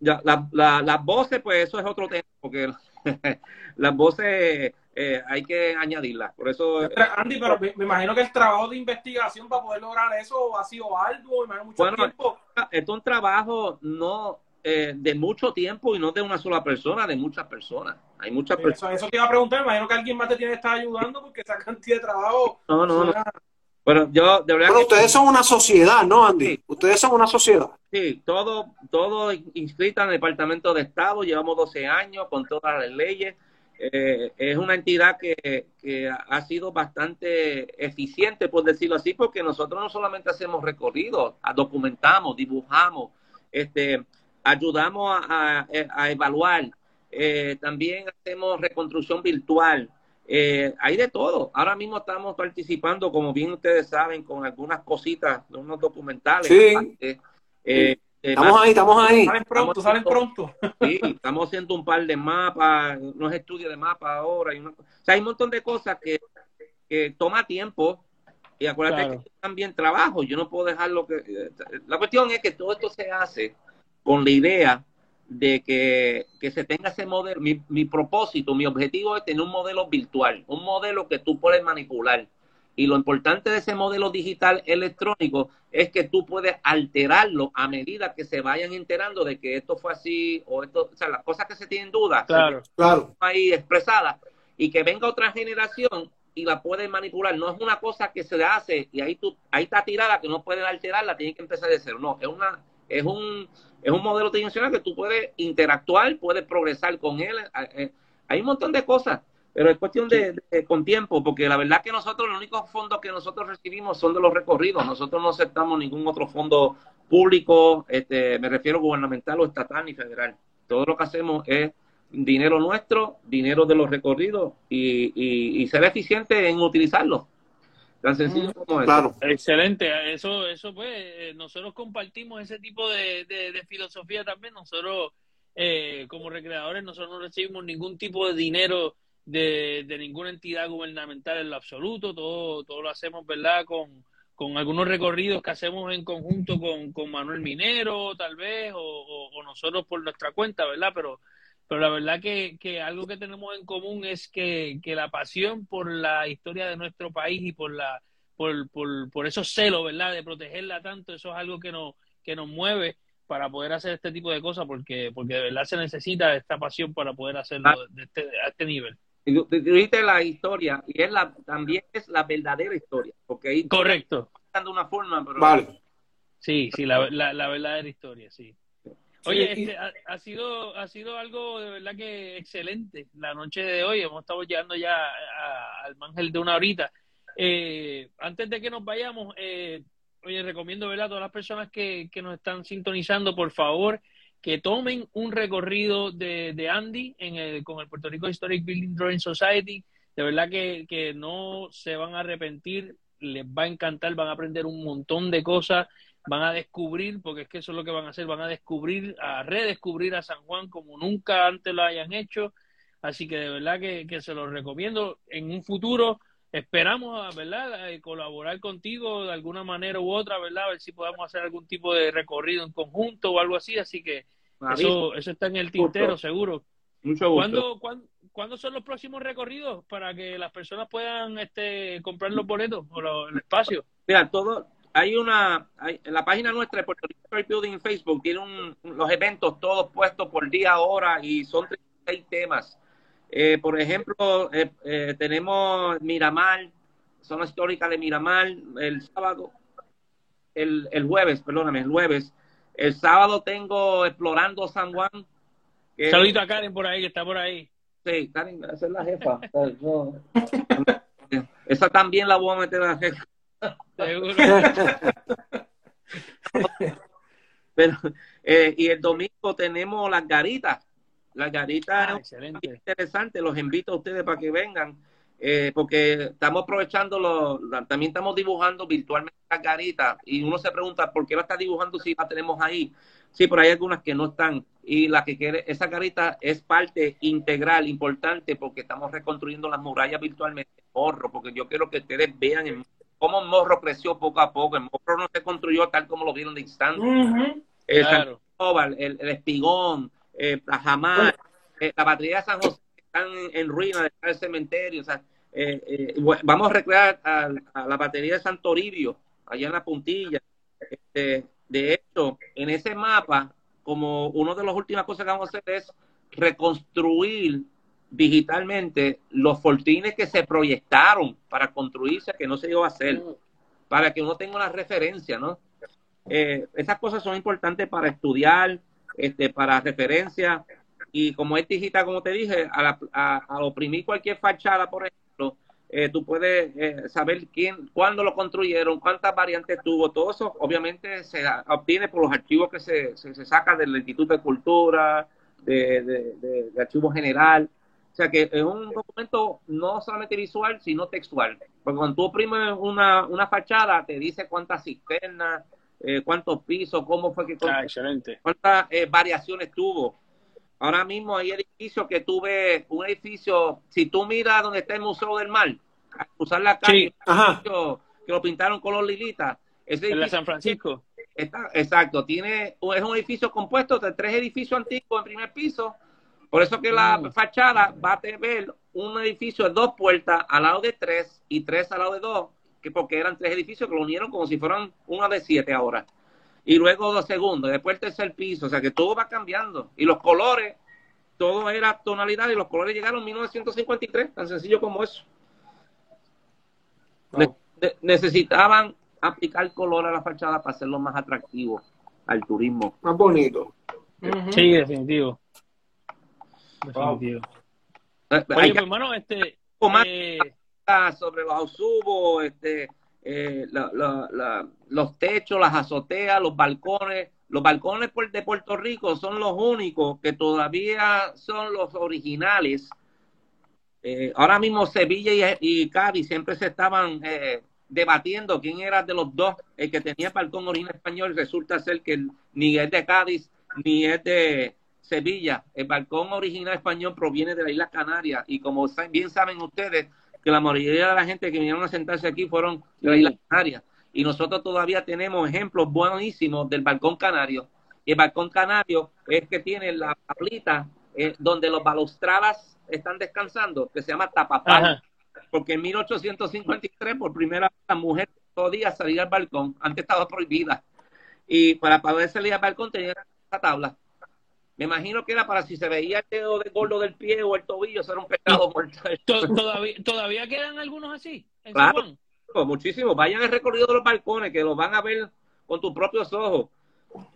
Ya, la, la, las voces, pues eso es otro tema, porque [LAUGHS] las voces eh, hay que añadirla. Por eso. Andy, pero me, imagino que el trabajo de investigación para poder lograr eso ha sido algo, mucho bueno, tiempo. Es un trabajo no eh, de mucho tiempo y no de una sola persona, de muchas personas. Hay muchas personas. Eso te iba a preguntar, me imagino que alguien más te tiene que estar ayudando porque esa cantidad de trabajo. No, no, no. Bueno, yo de verdad. ustedes son una sociedad, ¿no, Andy? Ustedes son una sociedad. Sí, todo, todo inscrita en el Departamento de Estado, llevamos 12 años con todas las leyes. Eh, es una entidad que, ha sido bastante eficiente, por decirlo así, porque nosotros no solamente hacemos recorridos, documentamos, dibujamos, este, ayudamos a, evaluar, eh, también hacemos reconstrucción virtual, eh, hay de todo. Ahora mismo estamos participando, como bien ustedes saben, con algunas cositas de unos documentales. Sí. Eh, estamos ahí, estamos ahí. Salen pronto, salen pronto. Sí, estamos haciendo un par de mapas, unos estudios de mapas ahora. Y o sea, hay un montón de cosas que, que toma tiempo. Y acuérdate que también trabajo. Yo no puedo dejar lo que. Eh, la cuestión es que todo esto se hace con la idea de que, que se tenga ese modelo. Mi, mi propósito, mi objetivo es tener un modelo virtual, un modelo que tú puedes manipular. Y lo importante de ese modelo digital electrónico es que tú puedes alterarlo a medida que se vayan enterando de que esto fue así o esto, o sea, las cosas que se tienen dudas, Claro. Claro. ahí expresadas y que venga otra generación y la puede manipular. No es una cosa que se le hace y ahí tú, ahí está tirada que no pueden alterarla, tienen que empezar de cero. No, es una, es un, es un modelo tridimensional que tú puedes interactuar, puedes progresar con él. Eh, Hay un montón de cosas, pero es cuestión de, de- con tiempo, porque la verdad que nosotros, los únicos fondos que nosotros recibimos son de los recorridos. Nosotros no aceptamos ningún otro fondo público, este, me refiero gubernamental o estatal ni federal. Todo lo que hacemos es dinero nuestro, dinero de los recorridos y, y, y ser eficiente en utilizarlo. Tan sencillo como eso. Claro. Excelente, eso, eso pues, eh, nosotros compartimos ese tipo de, de, de filosofía también. Nosotros, eh, como recreadores, nosotros no recibimos ningún tipo de dinero de, de ninguna entidad gubernamental en lo absoluto. Todo, todo lo hacemos, ¿verdad? Con, con algunos recorridos que hacemos en conjunto con, con Manuel Minero, tal vez, o, o, o nosotros por nuestra cuenta, ¿verdad? Pero pero la verdad que, que algo que tenemos en común es que, que, la pasión por la historia de nuestro país y por la por, por, por esos celos, ¿verdad? De protegerla tanto, eso es algo que nos, que nos mueve para poder hacer este tipo de cosas, porque, porque de verdad se necesita esta pasión para poder hacerlo de este, a este nivel. Y tú dijiste la historia, y es la, también es la verdadera historia, porque ahí Correcto. de una forma, pero... Vale. Sí, sí, la, la, la verdadera historia, sí. Oye, este, ha, ha, sido ha sido algo de verdad que excelente la noche de hoy. Hemos estado llegando ya a, al mangel de una horita. Eh, antes de que nos vayamos, eh, oye, recomiendo ¿verdad? a todas las personas que, que nos están sintonizando, por favor, que tomen un recorrido de, de Andy en el, con el Puerto Rico Historic Building Drawing Society. De verdad que, que no se van a arrepentir, les va a encantar, van a aprender un montón de cosas van a descubrir, porque es que eso es lo que van a hacer, van a descubrir, a redescubrir a San Juan como nunca antes lo hayan hecho. Así que de verdad que, que se los recomiendo. En un futuro esperamos, ¿verdad?, eh, colaborar contigo de alguna manera u otra, ¿verdad? A ver si podemos hacer algún tipo de recorrido en conjunto o algo así. Así que eso, eso está en el tintero, seguro. Mucho gusto. ¿Cuándo, cuándo, ¿Cuándo son los próximos recorridos para que las personas puedan este, comprar los boletos o el espacio? Mira, todo, hay una, hay, en la página nuestra de Puerto Rico Building en Facebook tiene un, los eventos todos puestos por día, hora y son 36 temas. Eh, por ejemplo, eh, eh, tenemos Miramar, zona histórica de Miramar, el sábado, el, el jueves, perdóname, el jueves. El sábado tengo Explorando San Juan. Saludito a Karen por ahí, que está por ahí. Sí, Karen, esa es la jefa. No. [LAUGHS] esa también la voy a meter a la jefa. Seguro. [LAUGHS] Pero, eh, y el domingo tenemos las garitas. Las garitas ah, excelente. interesante. Los invito a ustedes para que vengan. Eh, porque estamos aprovechando, lo, también estamos dibujando virtualmente las garitas. Y uno se pregunta, ¿por qué la está dibujando si la tenemos ahí? Sí, pero hay algunas que no están. Y la que quiere, esa garita es parte integral, importante, porque estamos reconstruyendo las murallas virtualmente. Morro, porque yo quiero que ustedes vean el cómo el morro creció poco a poco. El morro no se construyó tal como lo vieron de instante. Uh -huh. El claro. San el, el, espigón, eh, la jamás, eh, la batería de San José están en, en ruinas detrás del cementerio. O sea, eh, vamos a recrear a, a, la batería de San Toribio, allá en la puntilla. Este, de hecho, en ese mapa, como una de las últimas cosas que vamos a hacer es reconstruir digitalmente los fortines que se proyectaron para construirse, que no se iba a hacer, para que uno tenga una referencia, ¿no? Eh, esas cosas son importantes para estudiar, este, para referencia, y como es digital, como te dije, a, la, a, oprimir cualquier fachada, por ejemplo, eh, tú puedes eh, saber quién, cuándo lo construyeron, cuántas variantes tuvo, todo eso obviamente se obtiene por los archivos que se, se, se sacan del Instituto de Cultura, de, de, de, de Archivo General, o sea que es un documento no solamente visual, sino textual. Porque cuando tú oprimes una, una fachada, te dice cuántas cisternas, eh, cuántos pisos, cómo fue que... Ah, excelente. Cuántas eh, variaciones tuvo. Ahora mismo hay edificios que tuve, un edificio, si tú miras donde está el Museo del Mar, a cruzar la calle, sí. que lo pintaron color lilita. Ese ¿En la San Francisco? Está, exacto, tiene, es un edificio compuesto de tres edificios antiguos en primer piso, por eso que la Mm. fachada va a tener un edificio de dos puertas al lado de tres y tres al lado de dos, que porque eran tres edificios que lo unieron como si fueran una de siete ahora. Y luego dos segundos, después el tercer piso, o sea que todo va cambiando. Y los colores, todo era tonalidad y los colores llegaron en 1953, tan sencillo como eso. Ne- ne- necesitaban aplicar color a la fachada para hacerlo más atractivo al turismo. Más bonito. Ujú. Sí, definitivo. Definitivo. Eh, Oye, pues, hermano, este. eh, hablar sobre los ausubos, este, eh, la- la- la- los techos, las azoteas, los balcones. Los balcones de Puerto Rico son los únicos que todavía son los originales. Eh, ahora mismo Sevilla y, y Cádiz siempre se estaban eh, debatiendo quién era de los dos el que tenía balcón original español. Resulta ser que ni es de Cádiz ni es de Sevilla. El balcón original español proviene de la isla Canaria y como bien saben ustedes que la mayoría de la gente que vinieron a sentarse aquí fueron de la isla Canaria y nosotros todavía tenemos ejemplos buenísimos del balcón canario. Y el balcón canario es que tiene la tablita eh, donde los balustradas están descansando, que se llama tapapal ajá. porque en 1853 por primera vez la mujer podía salir al balcón, antes estaba prohibida. Y para poder salir al balcón tenía esa tabla. Me imagino que era para si se veía el dedo de gordo del pie o el tobillo, eso era un pecado mortal. To- todavía, ¿Todavía quedan algunos así? En Claro. San Juan? Muchísimo. Vayan al recorrido de los balcones, que los van a ver con tus propios ojos.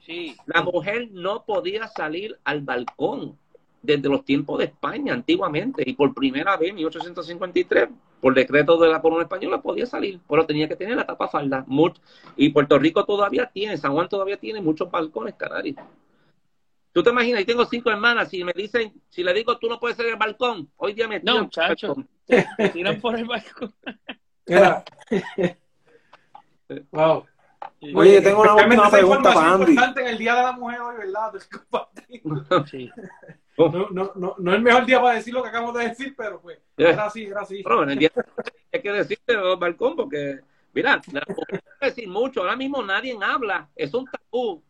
Sí. La mujer no podía salir al balcón desde los tiempos de España antiguamente y por primera vez en 1853 por decreto de la corona española podía salir, pero tenía que tener la tapa falda. Y Puerto Rico todavía tiene, San Juan todavía tiene muchos balcones canarios. Tú te imaginas, yo tengo cinco hermanas, si me dicen, si le digo tú no puedes salir al balcón, hoy día me No, tiran por el chacho. balcón. Te tiran por el balcón. Mira. [LAUGHS] wow. Sí. Oye, tengo una esa pregunta información para Andy. importante en el Día de la Mujer hoy, ¿verdad? [LAUGHS] Sí. No, no, no, no es el mejor día para decir lo que acabamos de decir, pero pues Yeah. era así, era así. Bueno, en el día hay que decirte el balcón porque, mira, la mujer puede decir mucho, ahora mismo nadie habla, es un tabú.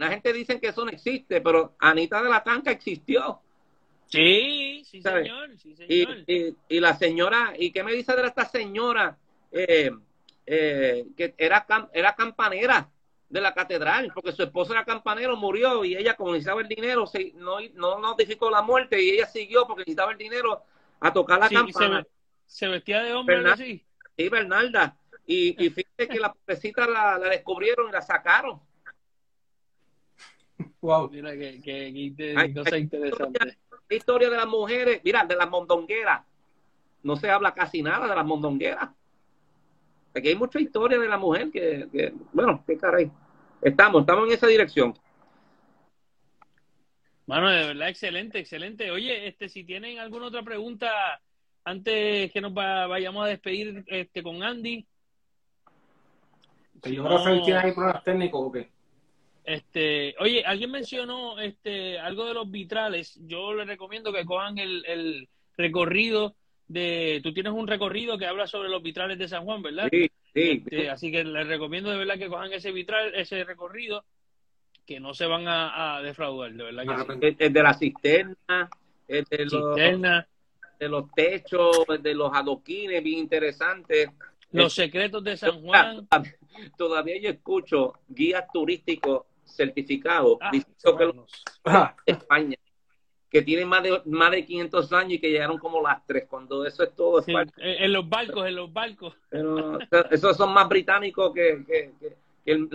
La gente dice que eso no existe, pero Anita de la Tanca existió. Sí, sí, señor. Sí, Y, señor. y, y la señora, ¿y qué me dice de esta señora eh, eh, que era, cam- era campanera de la catedral? Porque su esposo era campanero, murió y ella, como necesitaba el dinero, se, no, no notificó la muerte y ella siguió porque necesitaba el dinero a tocar la Sí, se, campana. ve- se vestía de hombre, así. Sí, Bernalda. Y, y fíjate que la pobrecita la, la descubrieron y la sacaron. Wow. Mira que, que, que inte- Ay, cosa interesante. La historia de las mujeres, mira, de las mondongueras. No se habla casi nada de las mondongueras. Aquí hay mucha historia de la mujer que, que bueno, qué caray. Estamos, estamos en esa dirección. Mano, de verdad, excelente, excelente. Oye, este, si tienen alguna otra pregunta antes que nos va- vayamos a despedir este, con Andy. ¿El Si no, tiene ahí problemas técnicos o qué? Este, oye, alguien mencionó este, algo de los vitrales. Yo les recomiendo que cojan el, el recorrido de. Tú tienes un recorrido que habla sobre los vitrales de San Juan, ¿verdad? Sí, sí. Este, así que les recomiendo de verdad que cojan ese vitral, ese recorrido, que no se van a, a defraudar, de verdad que sí. El, el de la cisterna, el de los, Cisterna, de los techos, el de los adoquines, bien interesante. los secretos de San Juan. Todavía yo escucho guías turísticos certificados Ah, diciendo que los. Ah, España, que tienen más de, más de 500 años y que llegaron como las tres, cuando eso es todo. Sí, en en los barcos, en los barcos. Pero, esos son más británicos que... que- que- que el-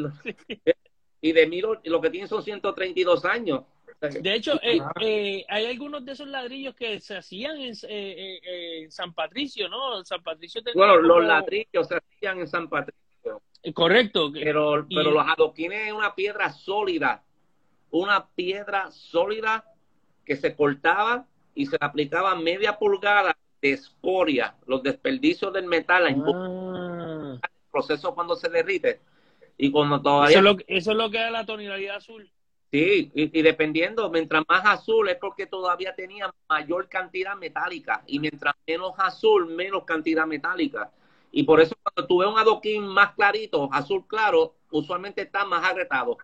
y de mil, lo que tienen son 132 años. De hecho, eh, eh, hay algunos de esos ladrillos que se hacían en, eh, eh, eh, San Patricio, ¿no? San Patricio tenía bueno, los ladrillos se hacían en San Patricio, Eh, Correcto. pero, Y- pero los adoquines es una piedra sólida, una piedra sólida que se cortaba y se aplicaba media pulgada de escoria, los desperdicios del metal, Ah, proceso cuando se derrite. Y cuando eso, todavía es lo, eso es lo que da la tonalidad azul. Sí, y, y dependiendo, mientras más azul es porque todavía tenía mayor cantidad metálica y mientras menos azul, menos cantidad metálica. Y por eso cuando tú ves un adoquín más clarito, azul claro, usualmente está más agretado.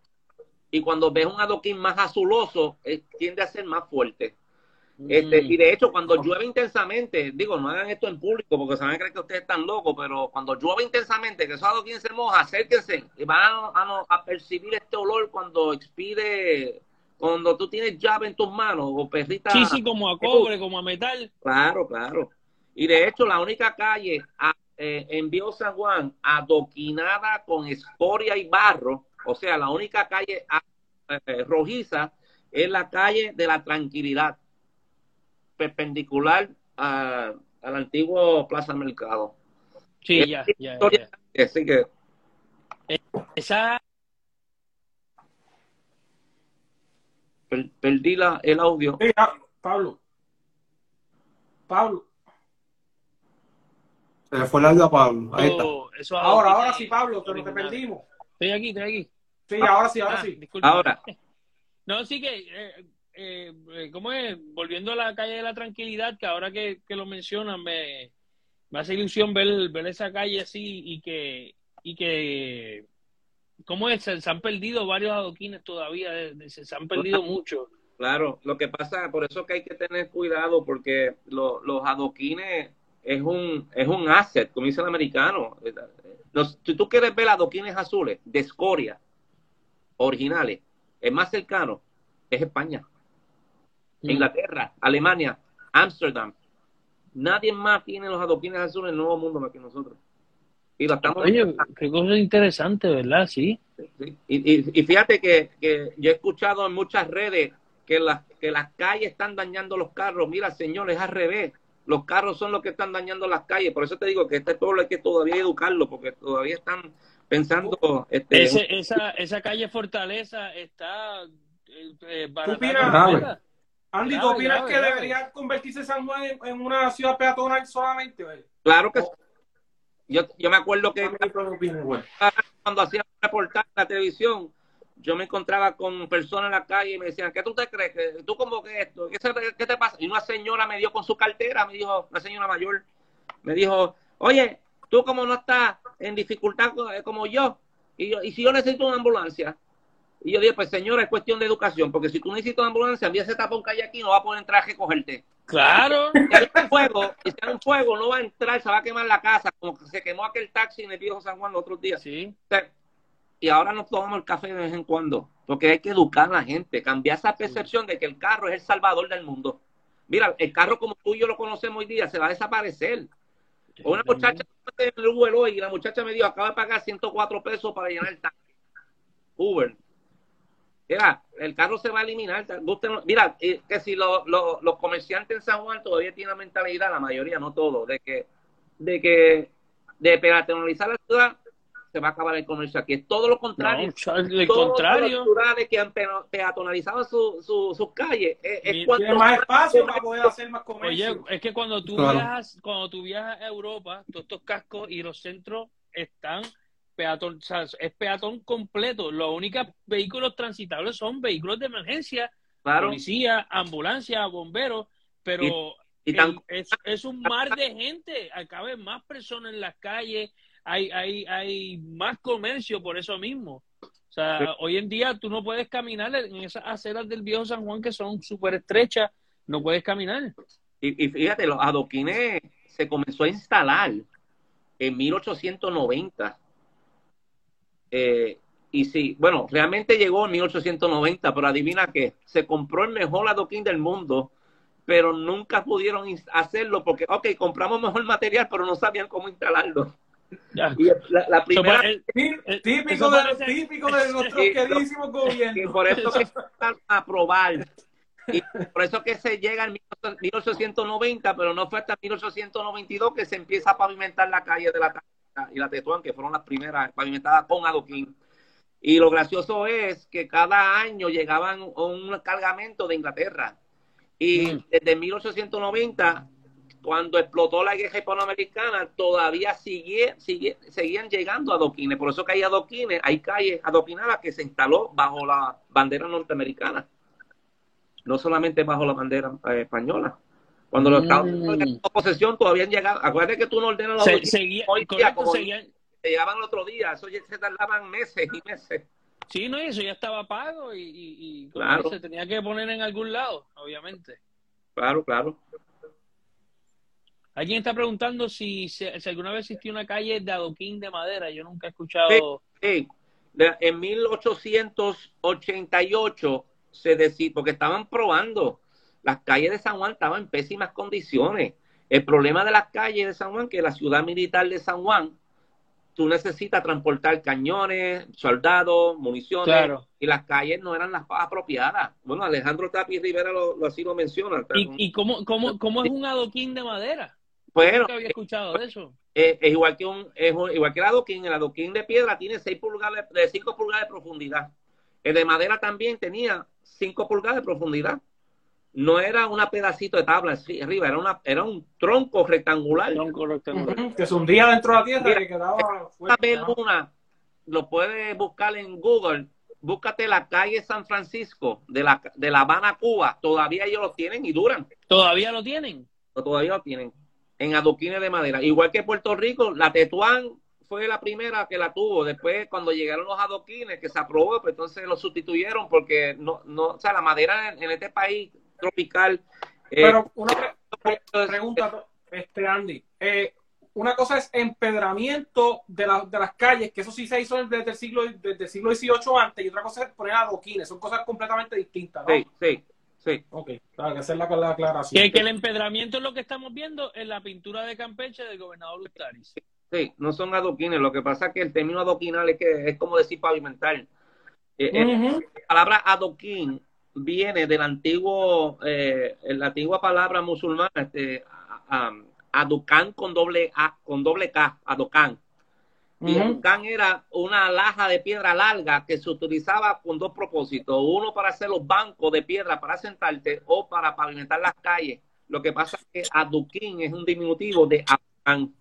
Y cuando ves un adoquín más azuloso, eh, tiende a ser más fuerte. Este, Mm. y de hecho, cuando llueve intensamente, digo, no hagan esto en público porque se van a creer que ustedes están locos, pero cuando llueve intensamente, que esos adoquines se moja, acérquense y van a, a- a percibir este olor cuando expide, cuando tú tienes llave en tus manos o perrita. Sí, sí, como a cobre, como a metal. Claro, claro. Y de hecho, la única calle a- eh, en Viejo San Juan adoquinada con escoria y barro, o sea, la única calle a- eh, rojiza es la calle de la tranquilidad, perpendicular a- al antiguo Plaza Mercado. Sí, ya, ya, Historia, ya. Así que, Esa, per- perdí la, el audio. Ah, Pablo. Pablo. Se le fue el audio a Pablo. Ahí está. eso, eso Ahora, ahora sí, Pablo, pero te originales. perdimos. Estoy aquí, estoy aquí. Sí, ahora sí, ahora Ah, sí. disculpa. Ahora, [LAUGHS] No, sí que, eh, eh, eh, ¿cómo es? Volviendo a la calle de la tranquilidad, que ahora que, que lo mencionan, me, me hace ilusión ver, ver esa calle así y que, y que, ¿cómo es? Se, se han perdido varios adoquines todavía, se han perdido muchos. Claro, lo que pasa, por eso que hay que tener cuidado, porque lo- los adoquines es un, es un asset, como dice el americano. Si tú quieres ver adoquines azules de escoria, originales, el más cercano es España, Mm. Inglaterra, Alemania, Ámsterdam. Nadie más tiene los adoquines azules en el Nuevo Mundo más que nosotros. Y lo estamos Oye, qué cosa interesante, ¿verdad? Sí. Sí. Y, y- y fíjate que, que yo he escuchado en muchas redes que las, que las calles están dañando los carros. Mira, señores, es al revés. Los carros son los que están dañando las calles. Por eso te digo que este pueblo hay que todavía educarlo, porque todavía están pensando. Este, Ese, esa, esa calle Fortaleza está eh, eh, baratando opinas? Andy, ¿tú opinas grave, que grave. debería convertirse San Juan en, en una ciudad peatonal solamente? Claro que sí. yo, yo me acuerdo que cuando hacía un reportaje en la televisión, yo me encontraba con personas en la calle y me decían, ¿qué tú te crees? que ¿Tú cómo que esto? ¿Qué, te pasa? Y una señora me dio con su cartera, me dijo, una señora mayor, me dijo, oye, tú como no estás en dificultad eh, como yo, y, yo, y si yo necesito una ambulancia, y yo dije, pues señora, es cuestión de educación, porque si tú necesitas una ambulancia, envía ese tapón que hay aquí, no va a poder entrar a recogerte. Claro. Si hay un fuego, y si hay un fuego, no va a entrar, se va a quemar la casa, como que se quemó aquel taxi en el viejo San Juan los otros días. Sí. Y ahora nos tomamos el café de vez en cuando, porque hay que educar a la gente, cambiar esa percepción de que el carro es el salvador del mundo. Mira, el carro como tú y yo lo conocemos hoy día se va a desaparecer. Una muchacha en el Uber hoy y la muchacha me dijo, acaba de pagar 104 pesos para llenar el tanque. Uber. Mira, el carro se va a eliminar. Mira, que si lo- lo- los comerciantes en San Juan todavía tienen la mentalidad, la mayoría, no todos, de que, de que de peatonalizar la ciudad se va a acabar el comercio aquí. Es todo lo contrario. No, Charles, Todos contrario. los que han pea- peatonalizado su- su- sus calles, es, es más espacio más- para poder hacer más Oye, comercio. es que cuando tú Claro. viajas, cuando tú viajas a Europa, todos estos cascos y los centros están peatón, o sea, es peatón completo. Los únicos vehículos transitables son vehículos de emergencia, claro, policía, ambulancia, bomberos, pero y tan- el- es, es un mar de gente, caben más personas en las calles, hay, hay, hay más comercio por eso mismo. O sea, Sí. hoy en día tú no puedes caminar en esas aceras del viejo San Juan que son súper estrechas, no puedes caminar. Y, y fíjate, los adoquines se comenzó a instalar en 1890. Eh, y sí, bueno, realmente llegó en 1890, pero adivina qué, se compró el mejor adoquín del mundo, pero nunca pudieron hacerlo porque, ok, compramos mejor material, pero no sabían cómo instalarlo. Ya. Y la, primera, Típico eso de, parece- típico de [LAUGHS] nuestros queridísimos y gobiernos. por eso que [LAUGHS] se empezaron a probar. Y por eso que se llega en 1890, pero no fue hasta 1892 que se empieza a pavimentar la calle de la Taca y la Tetuán, que fueron las primeras pavimentadas con adoquín. Y lo gracioso es que cada año llegaban un cargamento de Inglaterra. Y Mm. desde 1890, cuando explotó la guerra hispanoamericana, todavía sigue, sigue, seguían llegando adoquines. Por eso que hay adoquines, hay calles adoquinadas que se instaló bajo la bandera norteamericana. No solamente bajo la bandera eh, española. Cuando los Estados Unidos mm. posesión todavía han llegado. Acuérdate que tú no ordenas los se, seguía, hoy día, como seguían... llegaban el otro día, eso se tardaban meses y meses. Sí, no, eso ya estaba pago y, y, se tenía que poner en algún lado, obviamente. Claro, claro. Alguien está preguntando si, si, alguna vez existió una calle de adoquín de madera. Yo nunca he escuchado. Sí, en 1888 se decía, porque estaban probando, las calles de San Juan estaban en pésimas condiciones. El problema de las calles de San Juan, que la ciudad militar de San Juan, tú necesitas transportar cañones, soldados, municiones, y las calles no eran las apropiadas. Bueno, Alejandro Tapi Rivera lo, así lo menciona. ¿Y, y cómo, cómo, cómo es un adoquín de madera? Bueno, había escuchado de eso. Es, igual que un, es igual que el adoquín, el adoquín de piedra tiene 6 pulgadas de 5 pulgadas de profundidad. El de madera también tenía 5 pulgadas de profundidad. No era un pedacito de tabla arriba, era una era un tronco rectangular. Tronco rectangular. que se hundía dentro de la tierra que quedaba luna, lo puedes buscar en Google. Búscate la calle San Francisco de la, de La Habana, Cuba. Todavía ellos lo tienen y duran. ¿Todavía lo tienen? Todavía lo tienen en adoquines de madera. Igual que Puerto Rico, la Tetuán fue la primera que la tuvo. Después, cuando llegaron los adoquines, que se aprobó, pues entonces lo sustituyeron porque no, no, o sea, la madera en, este país tropical. Eh, Pero una pregunta, este Andy. Eh, una cosa es empedramiento de, de las calles, que eso sí se hizo desde el siglo, desde el siglo XVIII antes, y otra cosa es poner adoquines, son cosas completamente distintas. Sí, sí. Sí. Ok, claro, que hacer la, la aclaración. Que, que, el empedramiento es lo que estamos viendo en la pintura de Campeche del gobernador Ustaris. Sí, no son adoquines. Lo que pasa es que el término adoquinal es que es como decir pavimentar. Eh, eh, la palabra adoquín viene del antiguo, eh, la antigua palabra musulmana, este, aducán con doble A, con doble K, adocan. Y el can era una laja de piedra larga que se utilizaba con dos propósitos. Uno para hacer los bancos de piedra para sentarte o para pavimentar las calles. Lo que pasa es que aduquín es un diminutivo de aducán.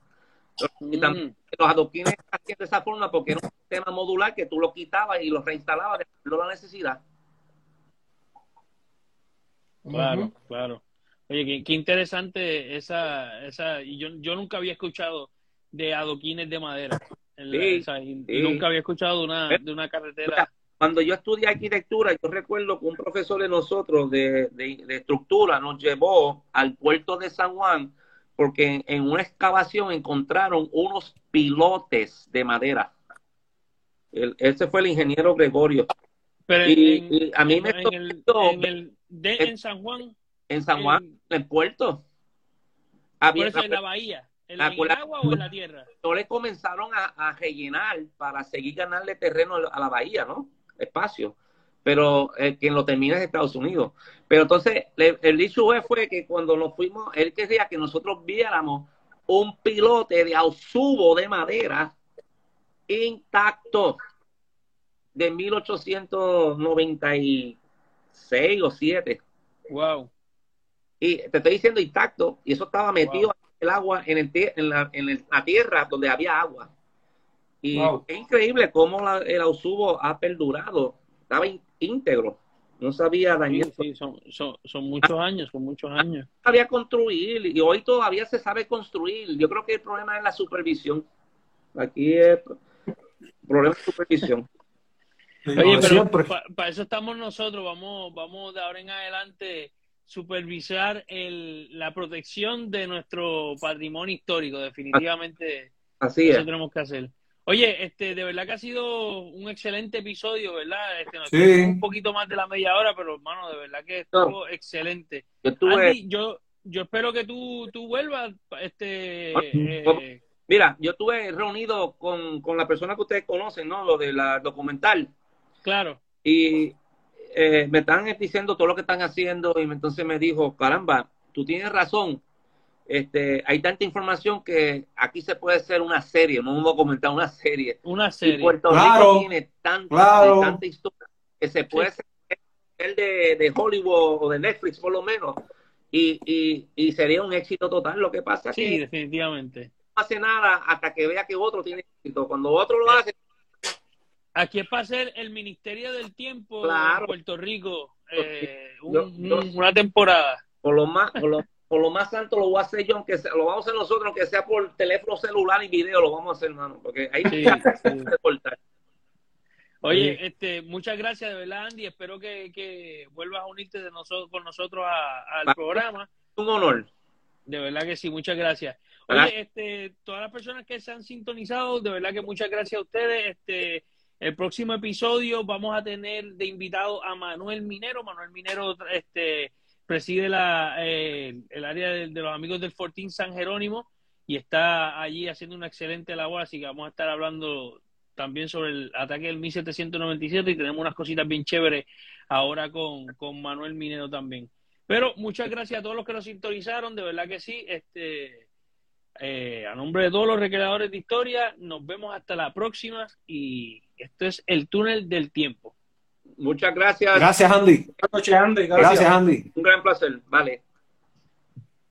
Mm. Los adoquines hacían de esa forma porque era un sistema modular que tú lo quitabas y lo reinstalabas de la necesidad. Claro, claro. Oye, qué, interesante esa, esa, y yo, yo nunca había escuchado de adoquines de madera y, nunca había escuchado de una, de una carretera. Cuando yo estudié arquitectura, yo recuerdo que un profesor de nosotros de, de, estructura nos llevó al puerto de San Juan porque en, una excavación encontraron unos pilotes de madera. ese fue el ingeniero Gregorio. Pero y, a mí me en, el, en, San Juan. En San Juan, en, el puerto. Había, en la bahía. ¿En el agua o en la tierra? No le comenzaron a, rellenar para seguir ganarle terreno a la bahía, ¿no? Espacio. Pero eh, quien lo termina es Estados Unidos. Pero entonces, el dicho fue que cuando nos fuimos, él quería que nosotros viéramos un pilote de ausubo de madera intacto de 1896 o 7. Wow. Y te estoy diciendo intacto, y eso estaba metido el agua en, el, en, la, en la tierra donde había agua. Y es increíble cómo el Ausubo ha perdurado. Estaba íntegro. No sabía dañar. Sí, son, son, muchos años, son muchos años. Sabía construir y hoy todavía se sabe construir. Yo creo que el problema es la supervisión. Aquí es problema de supervisión. Oye, pero para eso estamos nosotros. Vamos, vamos de ahora en adelante supervisar el, la protección de nuestro patrimonio histórico, definitivamente. Así eso tenemos que hacer. Oye, este, de verdad que ha sido un excelente episodio, ¿verdad? Este, sí. Un poquito más de la media hora, pero hermano, de verdad que estuvo excelente. Yo, yo, espero que tú, tú vuelvas, este... Ah, eh, Mira, yo estuve reunido con, con la persona que ustedes conocen, ¿no? Lo de la documental. Claro. Y eh, me están diciendo todo lo que están haciendo y entonces me dijo, caramba, tú tienes razón. Este, hay tanta información que aquí se puede hacer una serie, no un documental, una serie. Una serie. Y Puerto Rico tiene tanta, historia que se puede hacer el de, de, Hollywood o de Netflix por lo menos y, y, y sería un éxito total. Lo que pasa sí, definitivamente. No hace nada hasta que vea que otro tiene éxito. Cuando otro lo hace, Aquí es para hacer el Ministerio del Tiempo en Puerto Rico eh, una temporada. Por lo más, por lo por lo más santo lo voy a hacer yo, aunque sea, lo vamos a hacer nosotros, aunque sea por teléfono celular y video, lo vamos a hacer, hermano, porque ahí Sí, sí. Oye, este, muchas gracias de verdad, Andy. Espero que, que vuelvas a unirte de nosotros, con nosotros a- al Va. programa. un honor. De verdad que sí, muchas gracias. Oye, este, todas las personas que se han sintonizado, de verdad que muchas gracias a ustedes. Este, el próximo episodio vamos a tener de invitado a Manuel Minero. Manuel Minero, este, preside la, eh, el área de, los amigos del Fortín San Jerónimo y está allí haciendo una excelente labor, así que vamos a estar hablando también sobre el ataque del 1797 y tenemos unas cositas bien chéveres ahora con, con Manuel Minero también. Pero muchas gracias a todos los que nos sintonizaron, de verdad que sí. Este, eh, a nombre de todos los recreadores de historia, nos vemos hasta la próxima y esto es el túnel del tiempo. Muchas gracias. Gracias, Andy. Buenas noches, Andy. Gracias, Andy. Un gran placer. Vale.